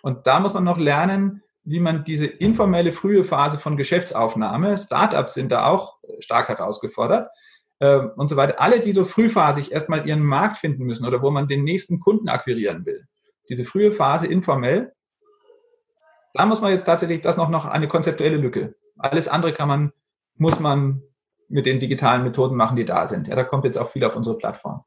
Und da muss man noch lernen, wie man diese informelle frühe Phase von Geschäftsaufnahme, Startups sind da auch stark herausgefordert äh, und so weiter, alle, die so frühphasig erstmal ihren Markt finden müssen oder wo man den nächsten Kunden akquirieren will. Diese frühe Phase informell, da muss man jetzt tatsächlich, das noch, noch eine konzeptuelle Lücke. Alles andere kann man, muss man mit den digitalen Methoden machen, die da sind. Ja, da kommt jetzt auch viel auf unsere Plattform.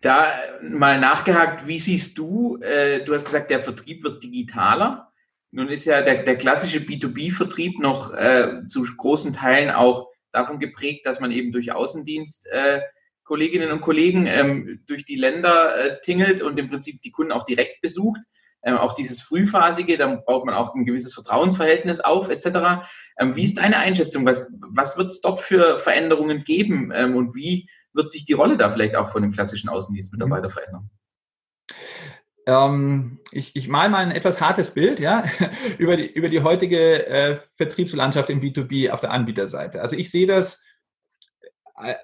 Da mal nachgehakt, wie siehst du, äh, du hast gesagt, der Vertrieb wird digitaler. Nun ist ja der, der klassische B2B-Vertrieb noch äh, zu großen Teilen auch davon geprägt, dass man eben durch Außendienst äh, Kolleginnen und Kollegen ähm, durch die Länder äh, tingelt und im Prinzip die Kunden auch direkt besucht. Ähm, auch dieses Frühphasige, da baut man auch ein gewisses Vertrauensverhältnis auf, etc. Ähm, wie ist deine Einschätzung? Was, was wird es dort für Veränderungen geben ähm, und wie wird sich die Rolle da vielleicht auch von dem klassischen Außendienstmitarbeiter mhm. verändern? Ähm, ich, ich mal mal ein etwas hartes Bild ja, über, die, über die heutige äh, Vertriebslandschaft im B2B auf der Anbieterseite. Also ich sehe das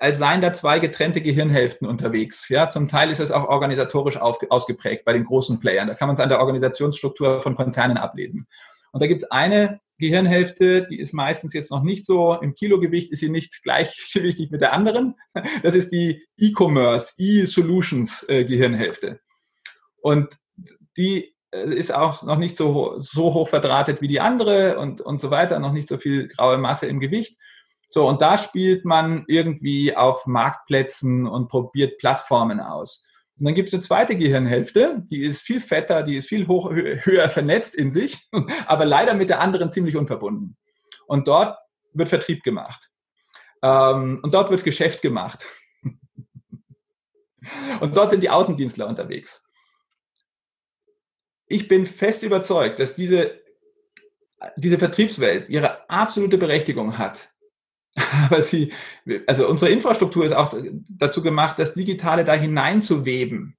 als seien da zwei getrennte Gehirnhälften unterwegs. Ja, zum Teil ist es auch organisatorisch auf, ausgeprägt bei den großen Playern. Da kann man es an der Organisationsstruktur von Konzernen ablesen. Und da gibt es eine Gehirnhälfte, die ist meistens jetzt noch nicht so, im Kilogewicht ist sie nicht gleichgewichtig mit der anderen. Das ist die E-Commerce, E-Solutions äh, Gehirnhälfte. Und die äh, ist auch noch nicht so, so hoch verdrahtet wie die andere und, und so weiter, noch nicht so viel graue Masse im Gewicht. So, und da spielt man irgendwie auf Marktplätzen und probiert Plattformen aus. Und dann gibt es eine zweite Gehirnhälfte, die ist viel fetter, die ist viel hoch, höher vernetzt in sich, aber leider mit der anderen ziemlich unverbunden. Und dort wird Vertrieb gemacht. Ähm, und dort wird Geschäft gemacht. Und dort sind die Außendienstler unterwegs. Ich bin fest überzeugt, dass diese, diese Vertriebswelt ihre absolute Berechtigung hat. Aber sie, also unsere Infrastruktur ist auch dazu gemacht, das Digitale da hineinzuweben.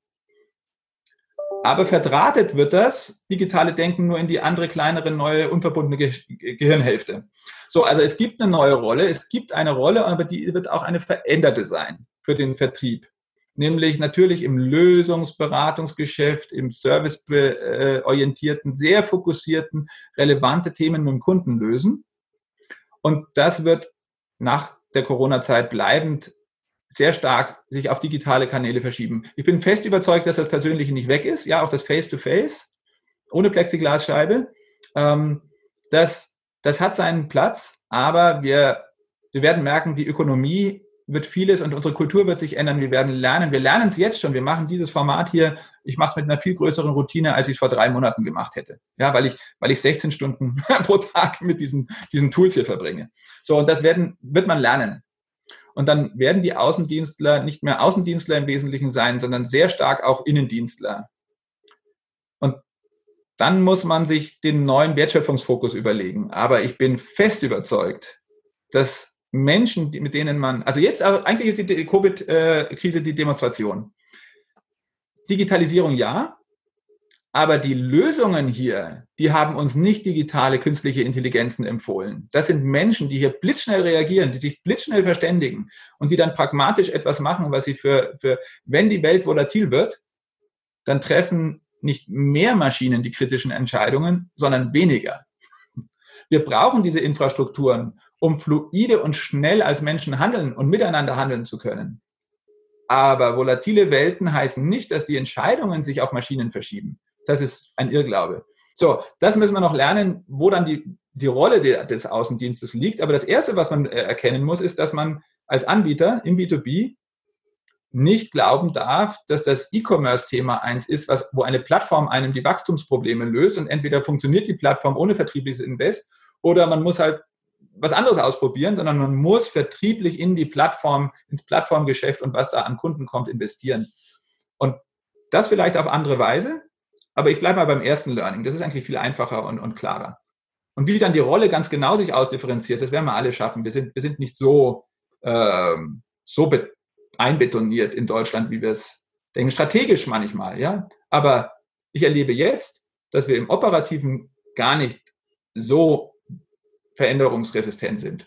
Aber verdrahtet wird das digitale Denken nur in die andere, kleinere, neue, unverbundene Ge Gehirnhälfte. So, also es gibt eine neue Rolle, es gibt eine Rolle, aber die wird auch eine veränderte sein für den Vertrieb. Nämlich natürlich im Lösungsberatungsgeschäft, im serviceorientierten, sehr fokussierten, relevante Themen mit dem Kunden lösen. Und das wird nach der Corona-Zeit bleibend sehr stark sich auf digitale Kanäle verschieben. Ich bin fest überzeugt, dass das Persönliche nicht weg ist, ja, auch das Face-to-Face, -face, ohne Plexiglasscheibe. Ähm, das, das hat seinen Platz, aber wir, wir werden merken, die Ökonomie wird vieles und unsere Kultur wird sich ändern. Wir werden lernen. Wir lernen es jetzt schon. Wir machen dieses Format hier. Ich mache es mit einer viel größeren Routine, als ich es vor drei Monaten gemacht hätte. Ja, weil ich, weil ich 16 Stunden pro Tag mit diesen, diesen Tools hier verbringe. So, und das werden, wird man lernen. Und dann werden die Außendienstler nicht mehr Außendienstler im Wesentlichen sein, sondern sehr stark auch Innendienstler. Und dann muss man sich den neuen Wertschöpfungsfokus überlegen. Aber ich bin fest überzeugt, dass Menschen, mit denen man, also jetzt eigentlich ist die Covid-Krise die Demonstration. Digitalisierung ja, aber die Lösungen hier, die haben uns nicht digitale künstliche Intelligenzen empfohlen. Das sind Menschen, die hier blitzschnell reagieren, die sich blitzschnell verständigen und die dann pragmatisch etwas machen, was sie für, für wenn die Welt volatil wird, dann treffen nicht mehr Maschinen die kritischen Entscheidungen, sondern weniger. Wir brauchen diese Infrastrukturen um fluide und schnell als Menschen handeln und miteinander handeln zu können. Aber volatile Welten heißen nicht, dass die Entscheidungen sich auf Maschinen verschieben. Das ist ein Irrglaube. So, das müssen wir noch lernen, wo dann die, die Rolle des Außendienstes liegt. Aber das Erste, was man äh, erkennen muss, ist, dass man als Anbieter im B2B nicht glauben darf, dass das E-Commerce-Thema eins ist, was, wo eine Plattform einem die Wachstumsprobleme löst und entweder funktioniert die Plattform ohne vertriebliches Invest oder man muss halt was anderes ausprobieren, sondern man muss vertrieblich in die Plattform, ins Plattformgeschäft und was da an Kunden kommt, investieren. Und das vielleicht auf andere Weise, aber ich bleibe mal beim ersten Learning. Das ist eigentlich viel einfacher und, und klarer. Und wie dann die Rolle ganz genau sich ausdifferenziert, das werden wir alle schaffen. Wir sind, wir sind nicht so, ähm, so einbetoniert in Deutschland, wie wir es denken, strategisch manchmal, ja. Aber ich erlebe jetzt, dass wir im Operativen gar nicht so veränderungsresistent sind.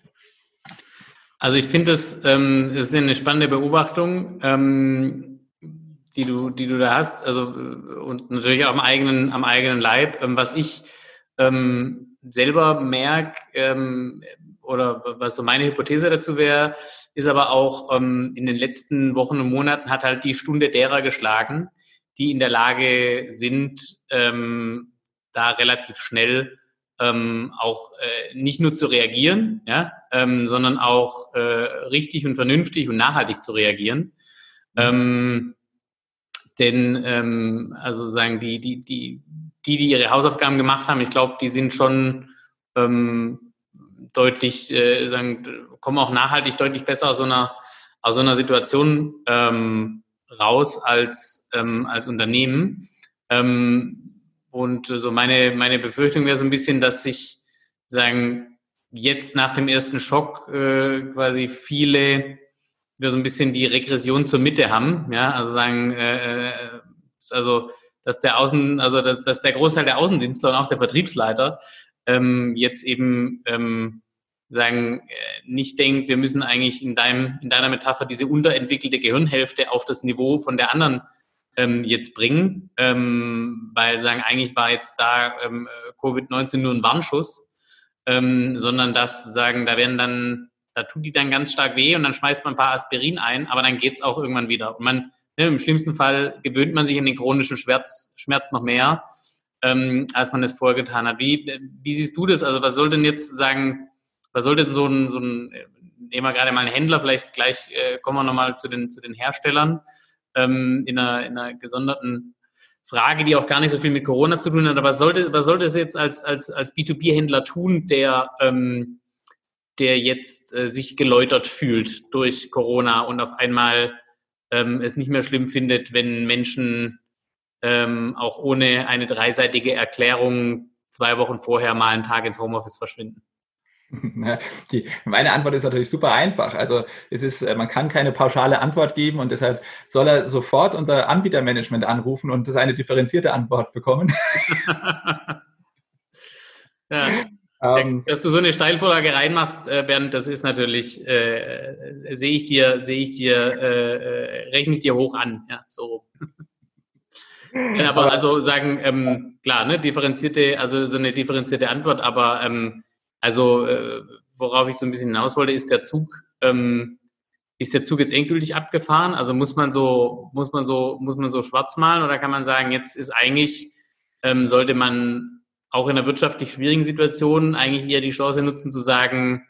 Also ich finde, das ähm, ist eine spannende Beobachtung, ähm, die du, die du da hast. Also und natürlich auch am eigenen, am eigenen Leib. Ähm, was ich ähm, selber merke, ähm, oder was so meine Hypothese dazu wäre, ist aber auch ähm, in den letzten Wochen und Monaten hat halt die Stunde derer geschlagen, die in der Lage sind, ähm, da relativ schnell ähm, auch äh, nicht nur zu reagieren, ja, ähm, sondern auch äh, richtig und vernünftig und nachhaltig zu reagieren. Ähm, denn ähm, also sagen die, die, die, die, die ihre Hausaufgaben gemacht haben, ich glaube, die sind schon ähm, deutlich, äh, sagen, kommen auch nachhaltig deutlich besser aus so einer, aus so einer Situation ähm, raus als, ähm, als Unternehmen. Ähm, und so meine, meine Befürchtung wäre so ein bisschen, dass sich sagen, jetzt nach dem ersten Schock äh, quasi viele wieder so ein bisschen die Regression zur Mitte haben, ja, also sagen, äh, äh also dass der Außen, also dass, dass der Großteil der Außendienstler und auch der Vertriebsleiter ähm, jetzt eben ähm, sagen, äh, nicht denkt, wir müssen eigentlich in deinem, in deiner Metapher diese unterentwickelte Gehirnhälfte auf das Niveau von der anderen ähm, jetzt bringen, ähm, weil sagen, eigentlich war jetzt da ähm, Covid-19 nur ein Warnschuss, ähm, sondern dass sagen, da werden dann, da tut die dann ganz stark weh und dann schmeißt man ein paar Aspirin ein, aber dann geht's auch irgendwann wieder. Und man Ne, Im schlimmsten Fall gewöhnt man sich an den chronischen Schmerz, Schmerz noch mehr, ähm, als man es vorher getan hat. Wie, wie siehst du das? Also was soll denn jetzt sagen, was soll denn so ein, so ein nehmen wir gerade mal einen Händler, vielleicht gleich äh, kommen wir nochmal zu den, zu den Herstellern ähm, in, einer, in einer gesonderten Frage, die auch gar nicht so viel mit Corona zu tun hat. Aber was sollte, was sollte es jetzt als, als, als B2B-Händler tun, der, ähm, der jetzt äh, sich geläutert fühlt durch Corona und auf einmal ähm, es nicht mehr schlimm findet, wenn Menschen ähm, auch ohne eine dreiseitige Erklärung zwei Wochen vorher mal einen Tag ins Homeoffice verschwinden? Die, meine Antwort ist natürlich super einfach. Also es ist, äh, man kann keine pauschale Antwort geben und deshalb soll er sofort unser Anbietermanagement anrufen und eine differenzierte Antwort bekommen. ja. Ähm, Dass du so eine Steilvorlage reinmachst, äh, Bernd, das ist natürlich, äh, sehe ich dir, sehe ich dir, äh, äh, rechne ich dir hoch an. Ja, so. aber also sagen, ähm, klar, ne, differenzierte, also so eine differenzierte Antwort, aber ähm, also äh, worauf ich so ein bisschen hinaus wollte, ist der Zug, ähm, ist der Zug jetzt endgültig abgefahren? Also muss man so, muss man so, muss man so schwarz malen oder kann man sagen, jetzt ist eigentlich, ähm, sollte man auch in einer wirtschaftlich schwierigen Situation eigentlich eher die Chance nutzen zu sagen,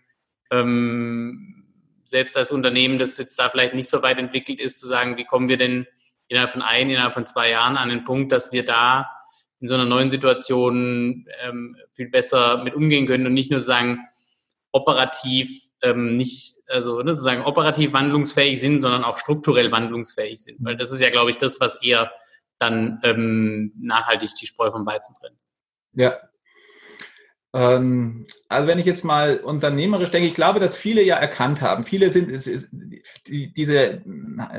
ähm, selbst als Unternehmen, das jetzt da vielleicht nicht so weit entwickelt ist, zu sagen, wie kommen wir denn innerhalb von ein, innerhalb von zwei Jahren an den Punkt, dass wir da in so einer neuen Situation ähm, viel besser mit umgehen können und nicht nur sagen, operativ ähm, nicht, also ne, sozusagen operativ wandlungsfähig sind, sondern auch strukturell wandlungsfähig sind. Weil das ist ja, glaube ich, das, was eher dann ähm, nachhaltig die Spreu vom Weizen trennt. Ja. Ähm, also wenn ich jetzt mal unternehmerisch denke, ich glaube, dass viele ja erkannt haben. Viele sind ist, ist, die, diese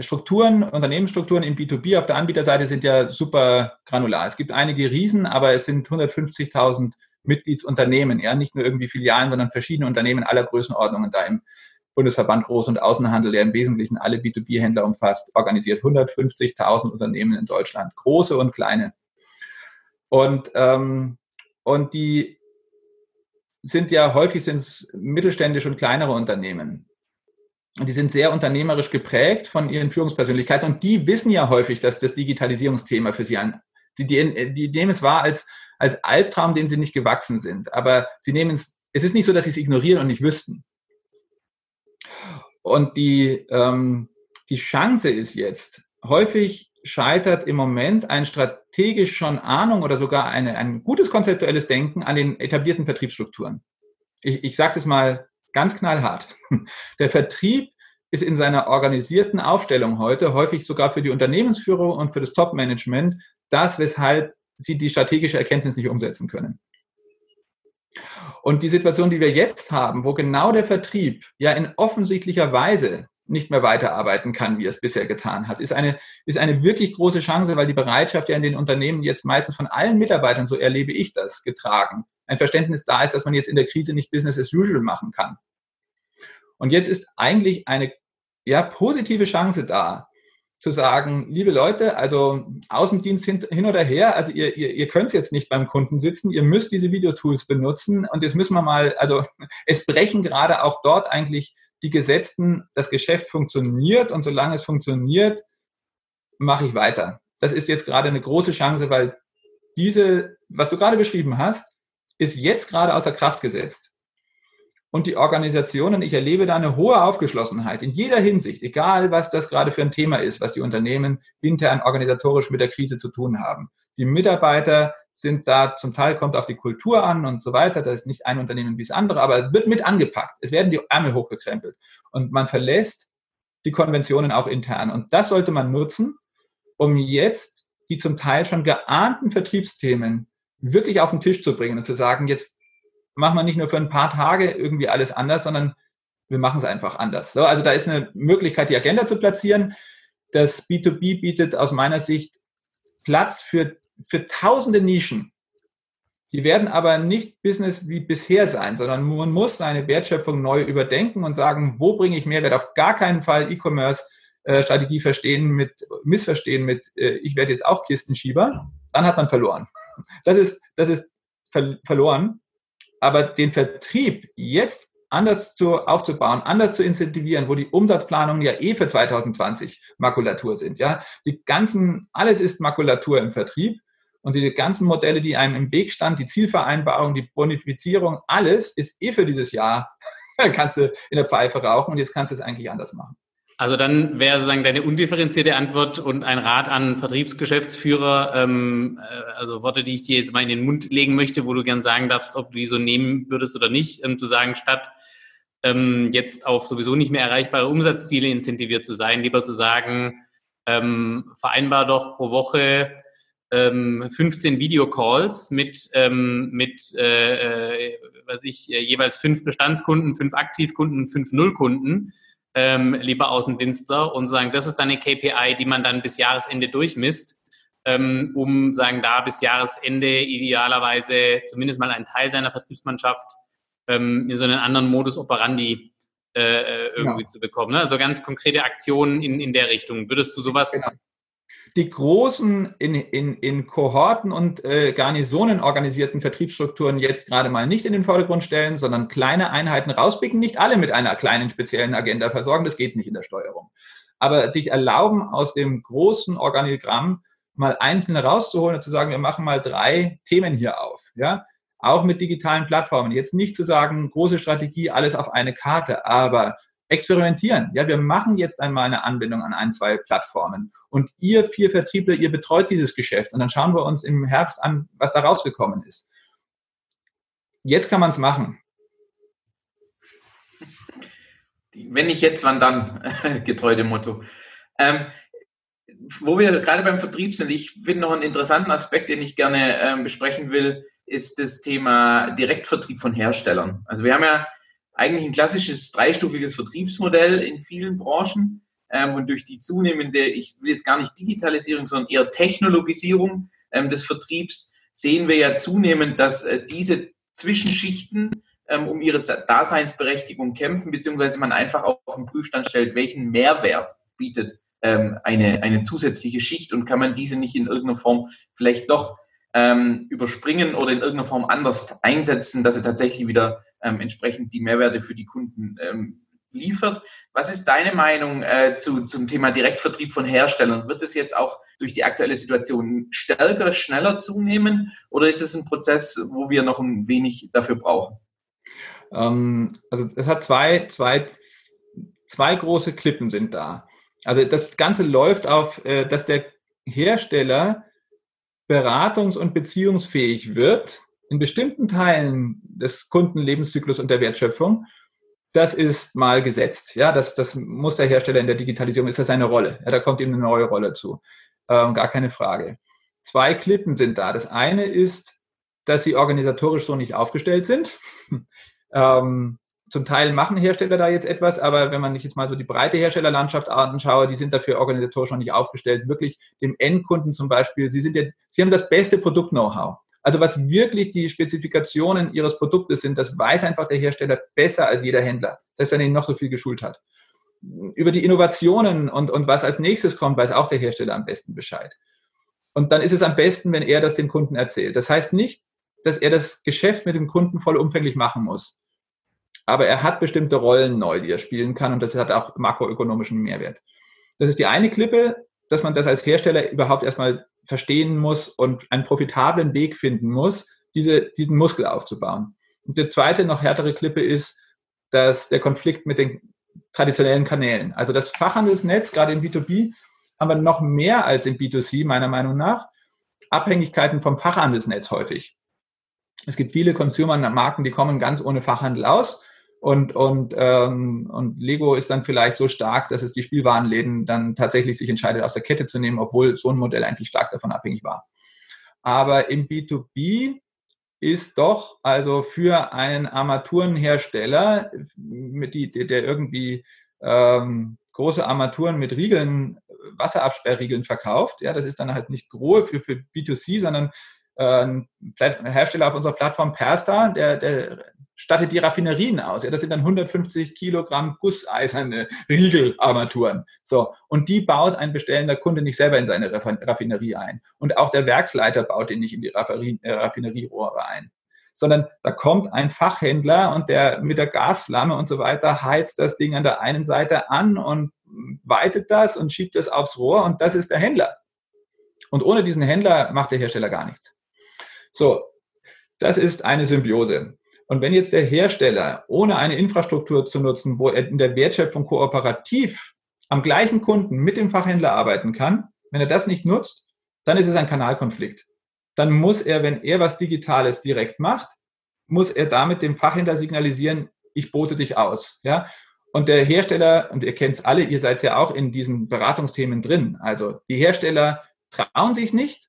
Strukturen, Unternehmensstrukturen im B2B auf der Anbieterseite sind ja super granular. Es gibt einige Riesen, aber es sind 150.000 Mitgliedsunternehmen, ja, nicht nur irgendwie Filialen, sondern verschiedene Unternehmen aller Größenordnungen da im Bundesverband Groß- und Außenhandel, der im Wesentlichen alle B2B-Händler umfasst, organisiert 150.000 Unternehmen in Deutschland, große und kleine. Und ähm, und die sind ja häufig sind es mittelständische und kleinere Unternehmen. Und die sind sehr unternehmerisch geprägt von ihren Führungspersönlichkeiten. Und die wissen ja häufig, dass das Digitalisierungsthema für sie an, die, die, die nehmen es wahr als, als Albtraum, dem sie nicht gewachsen sind. Aber sie nehmen es, es ist nicht so, dass sie es ignorieren und nicht wüssten. Und die, ähm, die Chance ist jetzt, häufig scheitert im Moment ein strategisch schon Ahnung oder sogar eine, ein gutes konzeptuelles Denken an den etablierten Vertriebsstrukturen. Ich, ich sage es mal ganz knallhart. Der Vertrieb ist in seiner organisierten Aufstellung heute häufig sogar für die Unternehmensführung und für das Top-Management das, weshalb sie die strategische Erkenntnis nicht umsetzen können. Und die Situation, die wir jetzt haben, wo genau der Vertrieb ja in offensichtlicher Weise nicht mehr weiterarbeiten kann, wie er es bisher getan hat, ist eine, ist eine wirklich große Chance, weil die Bereitschaft ja in den Unternehmen jetzt meistens von allen Mitarbeitern, so erlebe ich das, getragen, ein Verständnis da ist, dass man jetzt in der Krise nicht Business as usual machen kann. Und jetzt ist eigentlich eine ja, positive Chance da, zu sagen, liebe Leute, also Außendienst hin, hin oder her, also ihr, ihr, ihr könnt jetzt nicht beim Kunden sitzen, ihr müsst diese Videotools benutzen und jetzt müssen wir mal, also es brechen gerade auch dort eigentlich die Gesetzten, das Geschäft funktioniert und solange es funktioniert, mache ich weiter. Das ist jetzt gerade eine große Chance, weil diese, was du gerade beschrieben hast, ist jetzt gerade außer Kraft gesetzt und die Organisationen, ich erlebe da eine hohe Aufgeschlossenheit in jeder Hinsicht, egal was das gerade für ein Thema ist, was die Unternehmen intern organisatorisch mit der Krise zu tun haben. Die Mitarbeiter sind da, zum Teil kommt auf die Kultur an und so weiter, da ist nicht ein Unternehmen wie das andere, aber wird mit angepackt. Es werden die Ärmel hochgekrempelt und man verlässt die Konventionen auch intern. Und das sollte man nutzen, um jetzt die zum Teil schon geahnten Vertriebsthemen wirklich auf den Tisch zu bringen und zu sagen, jetzt machen wir nicht nur für ein paar Tage irgendwie alles anders, sondern wir machen es einfach anders. So, also da ist eine Möglichkeit, die Agenda zu platzieren. Das B2B bietet aus meiner Sicht Platz für, für tausende Nischen. Die werden aber nicht Business wie bisher sein, sondern man muss seine Wertschöpfung neu überdenken und sagen, wo bringe ich Mehrwert? Auf gar keinen Fall E-Commerce äh, verstehen mit, missverstehen mit, äh, ich werde jetzt auch Kistenschieber, dann hat man verloren. Das ist, das ist ver verloren. Aber den Vertrieb jetzt anders zu, aufzubauen, anders zu incentivieren, wo die Umsatzplanungen ja eh für 2020 Makulatur sind. Ja, die ganzen, alles ist Makulatur im Vertrieb. Und diese ganzen Modelle, die einem im Weg standen, die Zielvereinbarung, die Bonifizierung, alles ist eh für dieses Jahr, kannst du in der Pfeife rauchen und jetzt kannst du es eigentlich anders machen. Also dann wäre sozusagen deine undifferenzierte Antwort und ein Rat an Vertriebsgeschäftsführer, ähm, äh, also Worte, die ich dir jetzt mal in den Mund legen möchte, wo du gern sagen darfst, ob du die so nehmen würdest oder nicht, ähm, zu sagen, statt ähm, jetzt auf sowieso nicht mehr erreichbare Umsatzziele incentiviert zu sein, lieber zu sagen, ähm, vereinbar doch pro Woche ähm, 15 Videocalls mit, ähm, mit äh, äh, was ich, äh, jeweils fünf Bestandskunden, fünf Aktivkunden, fünf Nullkunden ähm, lieber Außendienstler, und sagen, das ist dann eine KPI, die man dann bis Jahresende durchmisst, ähm, um sagen, da bis Jahresende idealerweise zumindest mal einen Teil seiner Vertriebsmannschaft ähm, in so einen anderen Modus operandi äh, äh irgendwie genau. zu bekommen. Ne? Also ganz konkrete Aktionen in, in der Richtung. Würdest du sowas genau die großen in, in, in Kohorten und äh, Garnisonen organisierten Vertriebsstrukturen jetzt gerade mal nicht in den Vordergrund stellen, sondern kleine Einheiten rauspicken, nicht alle mit einer kleinen speziellen Agenda versorgen, das geht nicht in der Steuerung. Aber sich erlauben, aus dem großen Organigramm mal einzelne rauszuholen und zu sagen, wir machen mal drei Themen hier auf. Ja? Auch mit digitalen Plattformen. Jetzt nicht zu sagen, große Strategie, alles auf eine Karte, aber experimentieren. Ja, wir machen jetzt einmal eine Anbindung an ein, zwei Plattformen. Und ihr vier Vertriebler, ihr betreut dieses Geschäft. Und dann schauen wir uns im Herbst an, was da rausgekommen ist. Jetzt kann man es machen. Wenn nicht jetzt, wann dann? Getreu dem Motto. Ähm, wo wir gerade beim Vertrieb sind, ich finde noch einen interessanten Aspekt, den ich gerne ähm, besprechen will, ist das Thema Direktvertrieb von Herstellern. Also wir haben ja eigentlich ein klassisches dreistufiges Vertriebsmodell in vielen Branchen. Ähm, und durch die zunehmende, ich will jetzt gar nicht Digitalisierung, sondern eher Technologisierung ähm, des Vertriebs, sehen wir ja zunehmend, dass äh, diese Zwischenschichten ähm, um ihre Daseinsberechtigung kämpfen, beziehungsweise man einfach auf den Prüfstand stellt, welchen Mehrwert bietet ähm, eine, eine zusätzliche Schicht und kann man diese nicht in irgendeiner Form vielleicht doch ähm, überspringen oder in irgendeiner Form anders einsetzen, dass sie tatsächlich wieder ähm, entsprechend die Mehrwerte für die Kunden ähm, liefert. Was ist deine Meinung äh, zu, zum Thema Direktvertrieb von Herstellern? Wird es jetzt auch durch die aktuelle Situation stärker, schneller zunehmen oder ist es ein Prozess, wo wir noch ein wenig dafür brauchen? Ähm, also es hat zwei, zwei, zwei große Klippen sind da. Also das Ganze läuft auf, äh, dass der Hersteller beratungs- und beziehungsfähig wird in bestimmten Teilen des Kundenlebenszyklus und der Wertschöpfung, das ist mal gesetzt. Ja, das, das muss der Hersteller in der Digitalisierung, ist das seine Rolle. Ja, da kommt ihm eine neue Rolle zu. Ähm, gar keine Frage. Zwei Klippen sind da. Das eine ist dass sie organisatorisch so nicht aufgestellt sind. ähm, zum Teil machen Hersteller da jetzt etwas, aber wenn man nicht jetzt mal so die breite Herstellerlandschaft anschaue, die sind dafür organisatorisch noch nicht aufgestellt. Wirklich dem Endkunden zum Beispiel, sie sind ja, sie haben das beste Produkt-Know-how. Also was wirklich die Spezifikationen ihres Produktes sind, das weiß einfach der Hersteller besser als jeder Händler, selbst wenn er ihn noch so viel geschult hat. Über die Innovationen und, und was als nächstes kommt, weiß auch der Hersteller am besten Bescheid. Und dann ist es am besten, wenn er das dem Kunden erzählt. Das heißt nicht, dass er das Geschäft mit dem Kunden vollumfänglich machen muss. Aber er hat bestimmte Rollen neu, die er spielen kann und das hat auch makroökonomischen Mehrwert. Das ist die eine Klippe, dass man das als Hersteller überhaupt erstmal verstehen muss und einen profitablen Weg finden muss, diese, diesen Muskel aufzubauen. Und die zweite, noch härtere Klippe ist, dass der Konflikt mit den traditionellen Kanälen. Also das Fachhandelsnetz, gerade im B2B, haben wir noch mehr als im B2C, meiner Meinung nach. Abhängigkeiten vom Fachhandelsnetz häufig. Es gibt viele Consumer-Marken, die kommen ganz ohne Fachhandel aus. Und, und, ähm, und Lego ist dann vielleicht so stark, dass es die Spielwarenläden dann tatsächlich sich entscheidet, aus der Kette zu nehmen, obwohl so ein Modell eigentlich stark davon abhängig war. Aber im B2B ist doch also für einen Armaturenhersteller, mit die, der irgendwie ähm, große Armaturen mit Riegeln, Wasserabsperrriegeln verkauft, ja, das ist dann halt nicht groß für, für B2C, sondern äh, ein Hersteller auf unserer Plattform Perstar, der, der stattet die Raffinerien aus. Ja, das sind dann 150 Kilogramm gusseiserne Riegelarmaturen. So. Und die baut ein bestellender Kunde nicht selber in seine Raffinerie ein. Und auch der Werksleiter baut den nicht in die äh, Raffinerierohre ein. Sondern da kommt ein Fachhändler und der mit der Gasflamme und so weiter heizt das Ding an der einen Seite an und weitet das und schiebt das aufs Rohr und das ist der Händler. Und ohne diesen Händler macht der Hersteller gar nichts. So, das ist eine Symbiose. Und wenn jetzt der Hersteller, ohne eine Infrastruktur zu nutzen, wo er in der Wertschöpfung kooperativ am gleichen Kunden mit dem Fachhändler arbeiten kann, wenn er das nicht nutzt, dann ist es ein Kanalkonflikt. Dann muss er, wenn er was Digitales direkt macht, muss er damit dem Fachhändler signalisieren, ich bote dich aus. Ja? Und der Hersteller, und ihr kennt es alle, ihr seid ja auch in diesen Beratungsthemen drin. Also die Hersteller trauen sich nicht,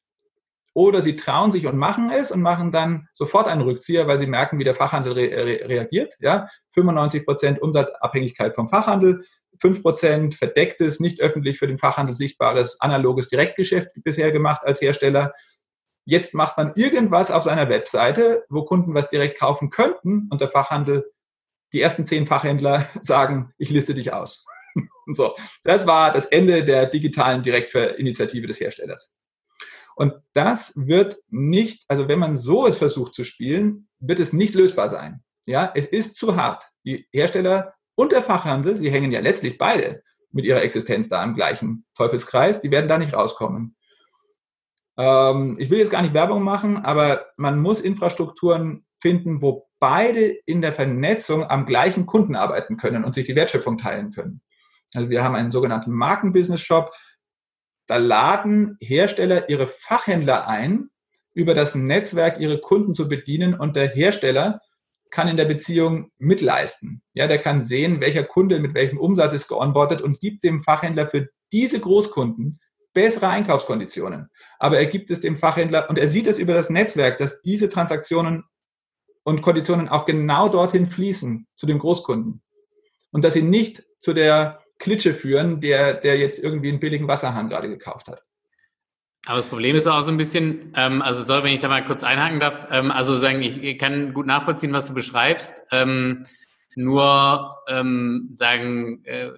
oder sie trauen sich und machen es und machen dann sofort einen Rückzieher, weil sie merken, wie der Fachhandel re re reagiert. Ja? 95 Prozent Umsatzabhängigkeit vom Fachhandel, 5 Prozent verdecktes, nicht öffentlich für den Fachhandel sichtbares, analoges Direktgeschäft bisher gemacht als Hersteller. Jetzt macht man irgendwas auf seiner Webseite, wo Kunden was direkt kaufen könnten und der Fachhandel, die ersten zehn Fachhändler sagen, ich liste dich aus. so, das war das Ende der digitalen Direktinitiative des Herstellers. Und das wird nicht, also wenn man so es versucht zu spielen, wird es nicht lösbar sein. Ja, es ist zu hart. Die Hersteller und der Fachhandel, die hängen ja letztlich beide mit ihrer Existenz da im gleichen Teufelskreis, die werden da nicht rauskommen. Ähm, ich will jetzt gar nicht Werbung machen, aber man muss Infrastrukturen finden, wo beide in der Vernetzung am gleichen Kunden arbeiten können und sich die Wertschöpfung teilen können. Also wir haben einen sogenannten Marken-Business-Shop, da laden Hersteller ihre Fachhändler ein, über das Netzwerk ihre Kunden zu bedienen und der Hersteller kann in der Beziehung mitleisten. Ja, der kann sehen, welcher Kunde mit welchem Umsatz ist geonboardet und gibt dem Fachhändler für diese Großkunden bessere Einkaufskonditionen. Aber er gibt es dem Fachhändler und er sieht es über das Netzwerk, dass diese Transaktionen und Konditionen auch genau dorthin fließen zu dem Großkunden und dass sie nicht zu der Klitsche führen, der, der jetzt irgendwie einen billigen Wasserhahn gerade gekauft hat. Aber das Problem ist auch so ein bisschen, ähm, also soll, wenn ich da mal kurz einhaken darf, ähm, also sagen, ich, kann gut nachvollziehen, was du beschreibst. Ähm, nur ähm, sagen, äh,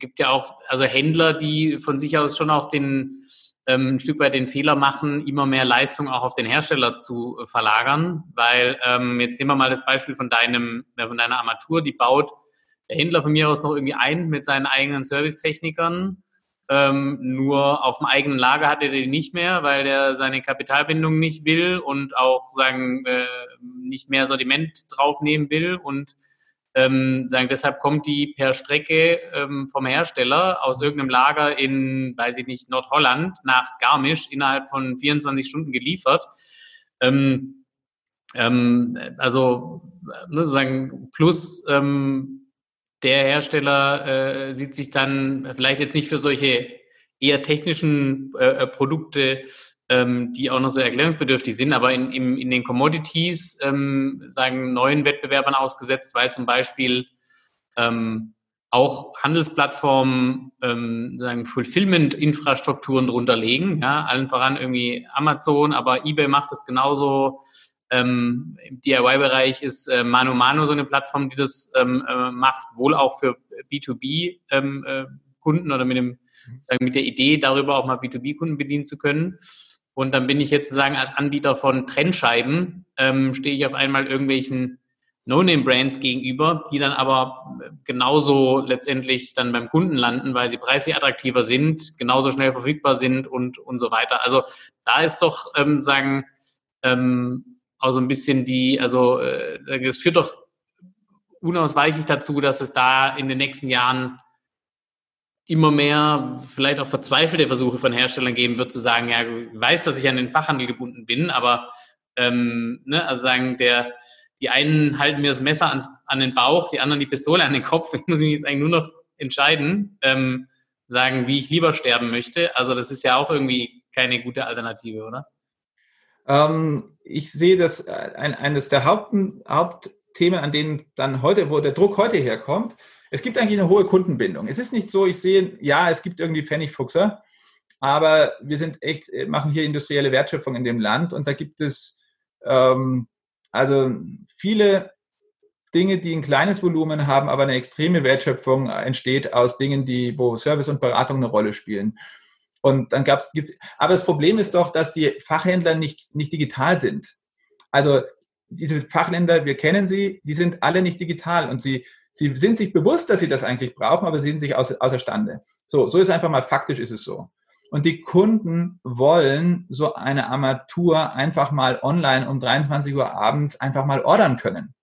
gibt ja auch also Händler, die von sich aus schon auch den ähm, ein Stück weit den Fehler machen, immer mehr Leistung auch auf den Hersteller zu verlagern, weil ähm, jetzt nehmen wir mal das Beispiel von deinem von deiner Armatur, die baut der Händler von mir aus noch irgendwie ein mit seinen eigenen Servicetechnikern. Ähm, nur auf dem eigenen Lager hat er den nicht mehr, weil er seine Kapitalbindung nicht will und auch sagen äh, nicht mehr Sortiment draufnehmen will und ähm, sagen deshalb kommt die per Strecke ähm, vom Hersteller aus irgendeinem Lager in, weiß ich nicht, Nordholland nach Garmisch innerhalb von 24 Stunden geliefert. Ähm, ähm, also ne, sozusagen plus ähm, der Hersteller äh, sieht sich dann vielleicht jetzt nicht für solche eher technischen äh, äh Produkte ähm, die auch noch so erklärungsbedürftig sind, aber in, in, in den Commodities ähm, sagen neuen Wettbewerbern ausgesetzt, weil zum Beispiel ähm, auch Handelsplattformen ähm, sagen Fulfillment-Infrastrukturen drunter legen, ja, allen voran irgendwie Amazon, aber eBay macht das genauso. Ähm, Im DIY-Bereich ist äh, Mano Mano so eine Plattform, die das ähm, äh, macht, wohl auch für B2B ähm, äh, oder mit dem sagen, mit der Idee, darüber auch mal B2B-Kunden bedienen zu können. Und dann bin ich jetzt sozusagen als Anbieter von Trennscheiben, ähm, stehe ich auf einmal irgendwelchen No-Name-Brands gegenüber, die dann aber genauso letztendlich dann beim Kunden landen, weil sie preislich attraktiver sind, genauso schnell verfügbar sind und, und so weiter. Also da ist doch, ähm, sagen, ähm, auch so ein bisschen die, also äh, es führt doch unausweichlich dazu, dass es da in den nächsten Jahren immer mehr vielleicht auch verzweifelte Versuche von Herstellern geben wird, zu sagen, ja, ich weiß, dass ich an den Fachhandel gebunden bin, aber ähm, ne, also sagen, der, die einen halten mir das Messer ans, an den Bauch, die anderen die Pistole an den Kopf. Ich muss mich jetzt eigentlich nur noch entscheiden, ähm, sagen, wie ich lieber sterben möchte. Also das ist ja auch irgendwie keine gute Alternative, oder? Ähm, ich sehe das äh, ein, eines der Haupt, Hauptthemen, an denen dann heute, wo der Druck heute herkommt, es gibt eigentlich eine hohe Kundenbindung. Es ist nicht so, ich sehe, ja, es gibt irgendwie Pfennigfuchser, aber wir sind echt, äh, machen hier industrielle Wertschöpfung in dem Land und da gibt es ähm, also viele Dinge, die ein kleines Volumen haben, aber eine extreme Wertschöpfung entsteht aus Dingen, die, wo Service und Beratung eine Rolle spielen. Und dann gab es, aber das Problem ist doch, dass die Fachhändler nicht, nicht digital sind. Also diese Fachländer, wir kennen sie, die sind alle nicht digital und sie, sie sind sich bewusst, dass sie das eigentlich brauchen, aber sie sind sich außer, außerstande. So, so ist einfach mal faktisch ist es so. Und die Kunden wollen so eine Armatur einfach mal online um 23 Uhr abends einfach mal ordern können.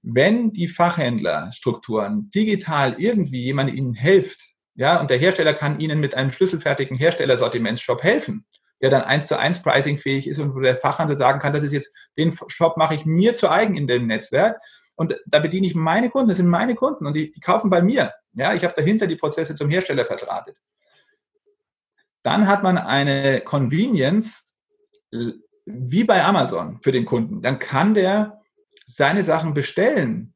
Wenn die Fachhändlerstrukturen digital irgendwie jemand ihnen hilft, ja, und der Hersteller kann ihnen mit einem schlüsselfertigen Herstellersortimentsshop helfen, der dann eins zu eins Pricing fähig ist und wo der Fachhandel sagen kann, das ist jetzt, den Shop mache ich mir zu eigen in dem Netzwerk und da bediene ich meine Kunden, das sind meine Kunden und die, die kaufen bei mir. Ja, ich habe dahinter die Prozesse zum Hersteller verdrahtet. Dann hat man eine Convenience wie bei Amazon für den Kunden. Dann kann der seine Sachen bestellen.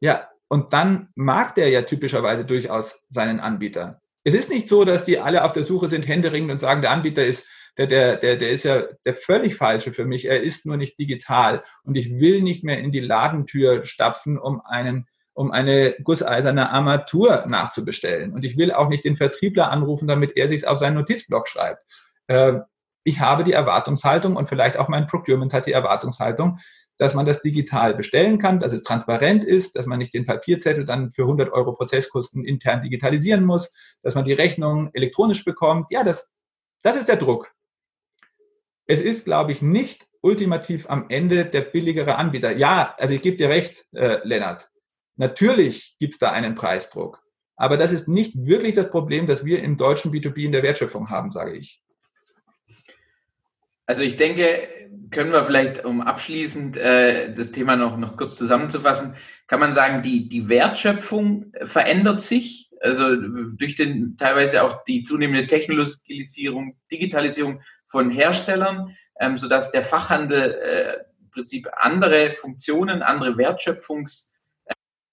Ja, und dann mag der ja typischerweise durchaus seinen Anbieter. Es ist nicht so, dass die alle auf der Suche sind, händeringend und sagen, der Anbieter ist, der, der, der, der ist ja der völlig falsche für mich. Er ist nur nicht digital. Und ich will nicht mehr in die Ladentür stapfen, um einen um eine gusseiserne Armatur nachzubestellen. Und ich will auch nicht den Vertriebler anrufen, damit er sich auf seinen Notizblock schreibt. Äh, ich habe die Erwartungshaltung und vielleicht auch mein Procurement hat die Erwartungshaltung, dass man das digital bestellen kann, dass es transparent ist, dass man nicht den Papierzettel dann für 100 Euro Prozesskosten intern digitalisieren muss, dass man die Rechnung elektronisch bekommt. Ja, das, das ist der Druck. Es ist, glaube ich, nicht ultimativ am Ende der billigere Anbieter. Ja, also ich gebe dir recht, äh, Lennart. Natürlich gibt es da einen Preisdruck. Aber das ist nicht wirklich das Problem, das wir im deutschen B2B in der Wertschöpfung haben, sage ich. Also ich denke, können wir vielleicht, um abschließend äh, das Thema noch, noch kurz zusammenzufassen, kann man sagen, die, die Wertschöpfung verändert sich. Also durch den teilweise auch die zunehmende Technologisierung, Digitalisierung von Herstellern, ähm, sodass der Fachhandel äh, im Prinzip andere Funktionen, andere Wertschöpfungs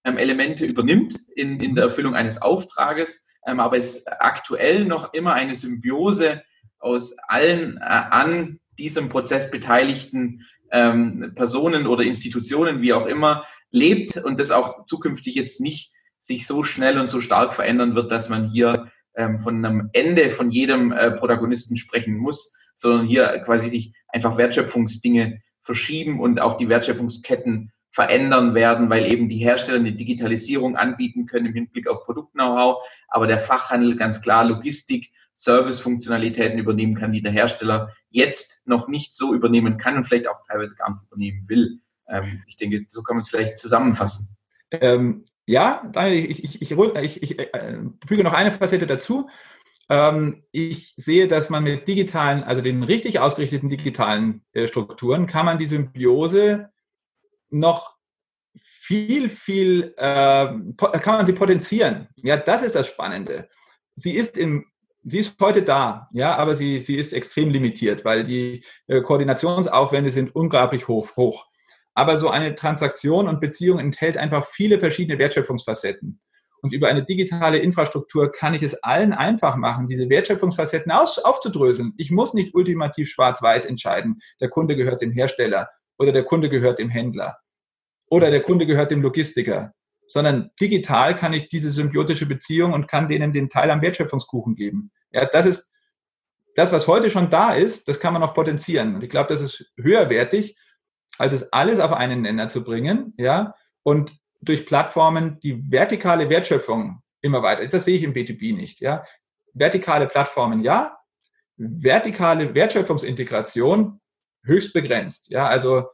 ähm, übernimmt in, in der Erfüllung eines Auftrages, ähm, aber es aktuell noch immer eine Symbiose aus allen äh, an diesem Prozess beteiligten ähm, Personen oder Institutionen, wie auch immer, lebt und das auch zukünftig jetzt nicht sich so schnell und so stark verändern wird, dass man hier ähm, von einem Ende von jedem äh, Protagonisten sprechen muss, sondern hier quasi sich einfach Wertschöpfungsdinge verschieben und auch die Wertschöpfungsketten verändern werden, weil eben die Hersteller eine Digitalisierung anbieten können im Hinblick auf Produkt-Know-how, aber der Fachhandel ganz klar Logistik, Service-Funktionalitäten übernehmen kann, die der Hersteller jetzt noch nicht so übernehmen kann und vielleicht auch teilweise gar nicht übernehmen will. Ähm, ich denke, so kann man es vielleicht zusammenfassen. Ähm, ja, Daniel, ich, ich, ich, ich, ich äh, füge noch eine Facette dazu. Ähm, ich sehe, dass man mit digitalen, also den richtig ausgerichteten digitalen äh, Strukturen, kann man die Symbiose noch viel, viel, äh, kann man sie potenzieren. Ja, das ist das Spannende. Sie ist im sie ist heute da, ja, aber sie, sie ist extrem limitiert, weil die äh, Koordinationsaufwände sind unglaublich hoch, hoch. Aber so eine Transaktion und Beziehung enthält einfach viele verschiedene Wertschöpfungsfacetten. Und über eine digitale Infrastruktur kann ich es allen einfach machen, diese Wertschöpfungsfacetten aus, aufzudröseln. Ich muss nicht ultimativ schwarz-weiß entscheiden, der Kunde gehört dem Hersteller oder der Kunde gehört dem Händler oder der Kunde gehört dem Logistiker, sondern digital kann ich diese symbiotische Beziehung und kann denen den Teil am Wertschöpfungskuchen geben. Ja, das ist das, was heute schon da ist, das kann man noch potenzieren. Und ich glaube, das ist höherwertig, als es alles auf einen Nenner zu bringen, ja, und durch Plattformen die vertikale Wertschöpfung immer weiter. Das sehe ich im B2B nicht. Ja. Vertikale Plattformen ja, vertikale Wertschöpfungsintegration höchst begrenzt. Ja, also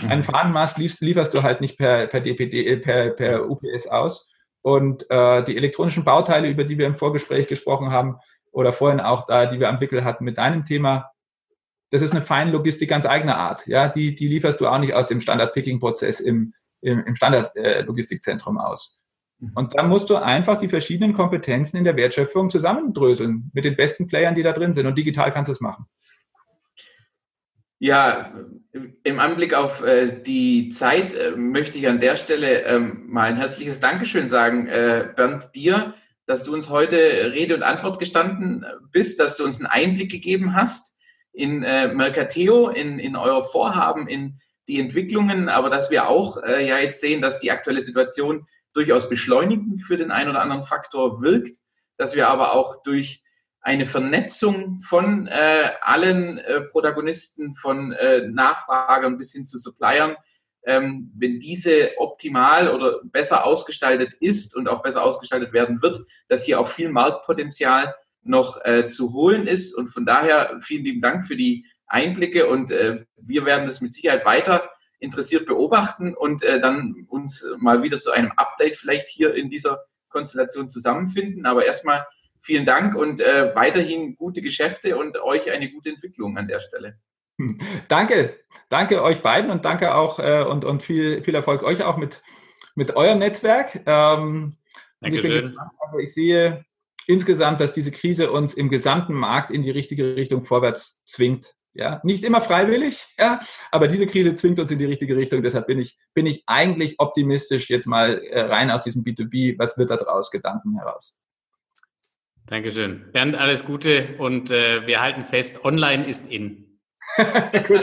mhm. Fahnenmast lieferst du halt nicht per, per DPD, äh, per, per UPS aus. Und äh, die elektronischen Bauteile, über die wir im Vorgespräch gesprochen haben, oder vorhin auch da, die wir am Wickel hatten mit deinem Thema, das ist eine Feinlogistik ganz eigener Art. Ja, die, die lieferst du auch nicht aus dem Standard-Picking-Prozess im, im, im Standard-Logistikzentrum aus. Mhm. Und da musst du einfach die verschiedenen Kompetenzen in der Wertschöpfung zusammendröseln mit den besten Playern, die da drin sind. Und digital kannst du es machen. Ja, im Anblick auf äh, die Zeit äh, möchte ich an der Stelle ähm, mal ein herzliches Dankeschön sagen, äh, Bernd, dir, dass du uns heute Rede und Antwort gestanden bist, dass du uns einen Einblick gegeben hast in äh, Mercateo, in, in euer Vorhaben, in die Entwicklungen, aber dass wir auch äh, ja jetzt sehen, dass die aktuelle Situation durchaus beschleunigend für den einen oder anderen Faktor wirkt, dass wir aber auch durch eine Vernetzung von äh, allen äh, Protagonisten, von äh, Nachfragern bis hin zu Suppliern, ähm, wenn diese optimal oder besser ausgestaltet ist und auch besser ausgestaltet werden wird, dass hier auch viel Marktpotenzial noch äh, zu holen ist. Und von daher vielen lieben Dank für die Einblicke und äh, wir werden das mit Sicherheit weiter interessiert beobachten und äh, dann uns mal wieder zu einem Update vielleicht hier in dieser Konstellation zusammenfinden. Aber erstmal vielen Dank und äh, weiterhin gute Geschäfte und euch eine gute Entwicklung an der Stelle. Danke, danke euch beiden und danke auch äh, und, und viel, viel Erfolg euch auch mit, mit eurem Netzwerk. Ähm, Dankeschön. Ich also ich sehe insgesamt, dass diese Krise uns im gesamten Markt in die richtige Richtung vorwärts zwingt. Ja, nicht immer freiwillig, ja, aber diese Krise zwingt uns in die richtige Richtung. Deshalb bin ich, bin ich eigentlich optimistisch jetzt mal äh, rein aus diesem B2B. Was wird da draus? Gedanken heraus. Dankeschön. Bernd, alles Gute und äh, wir halten fest, online ist in. Gut.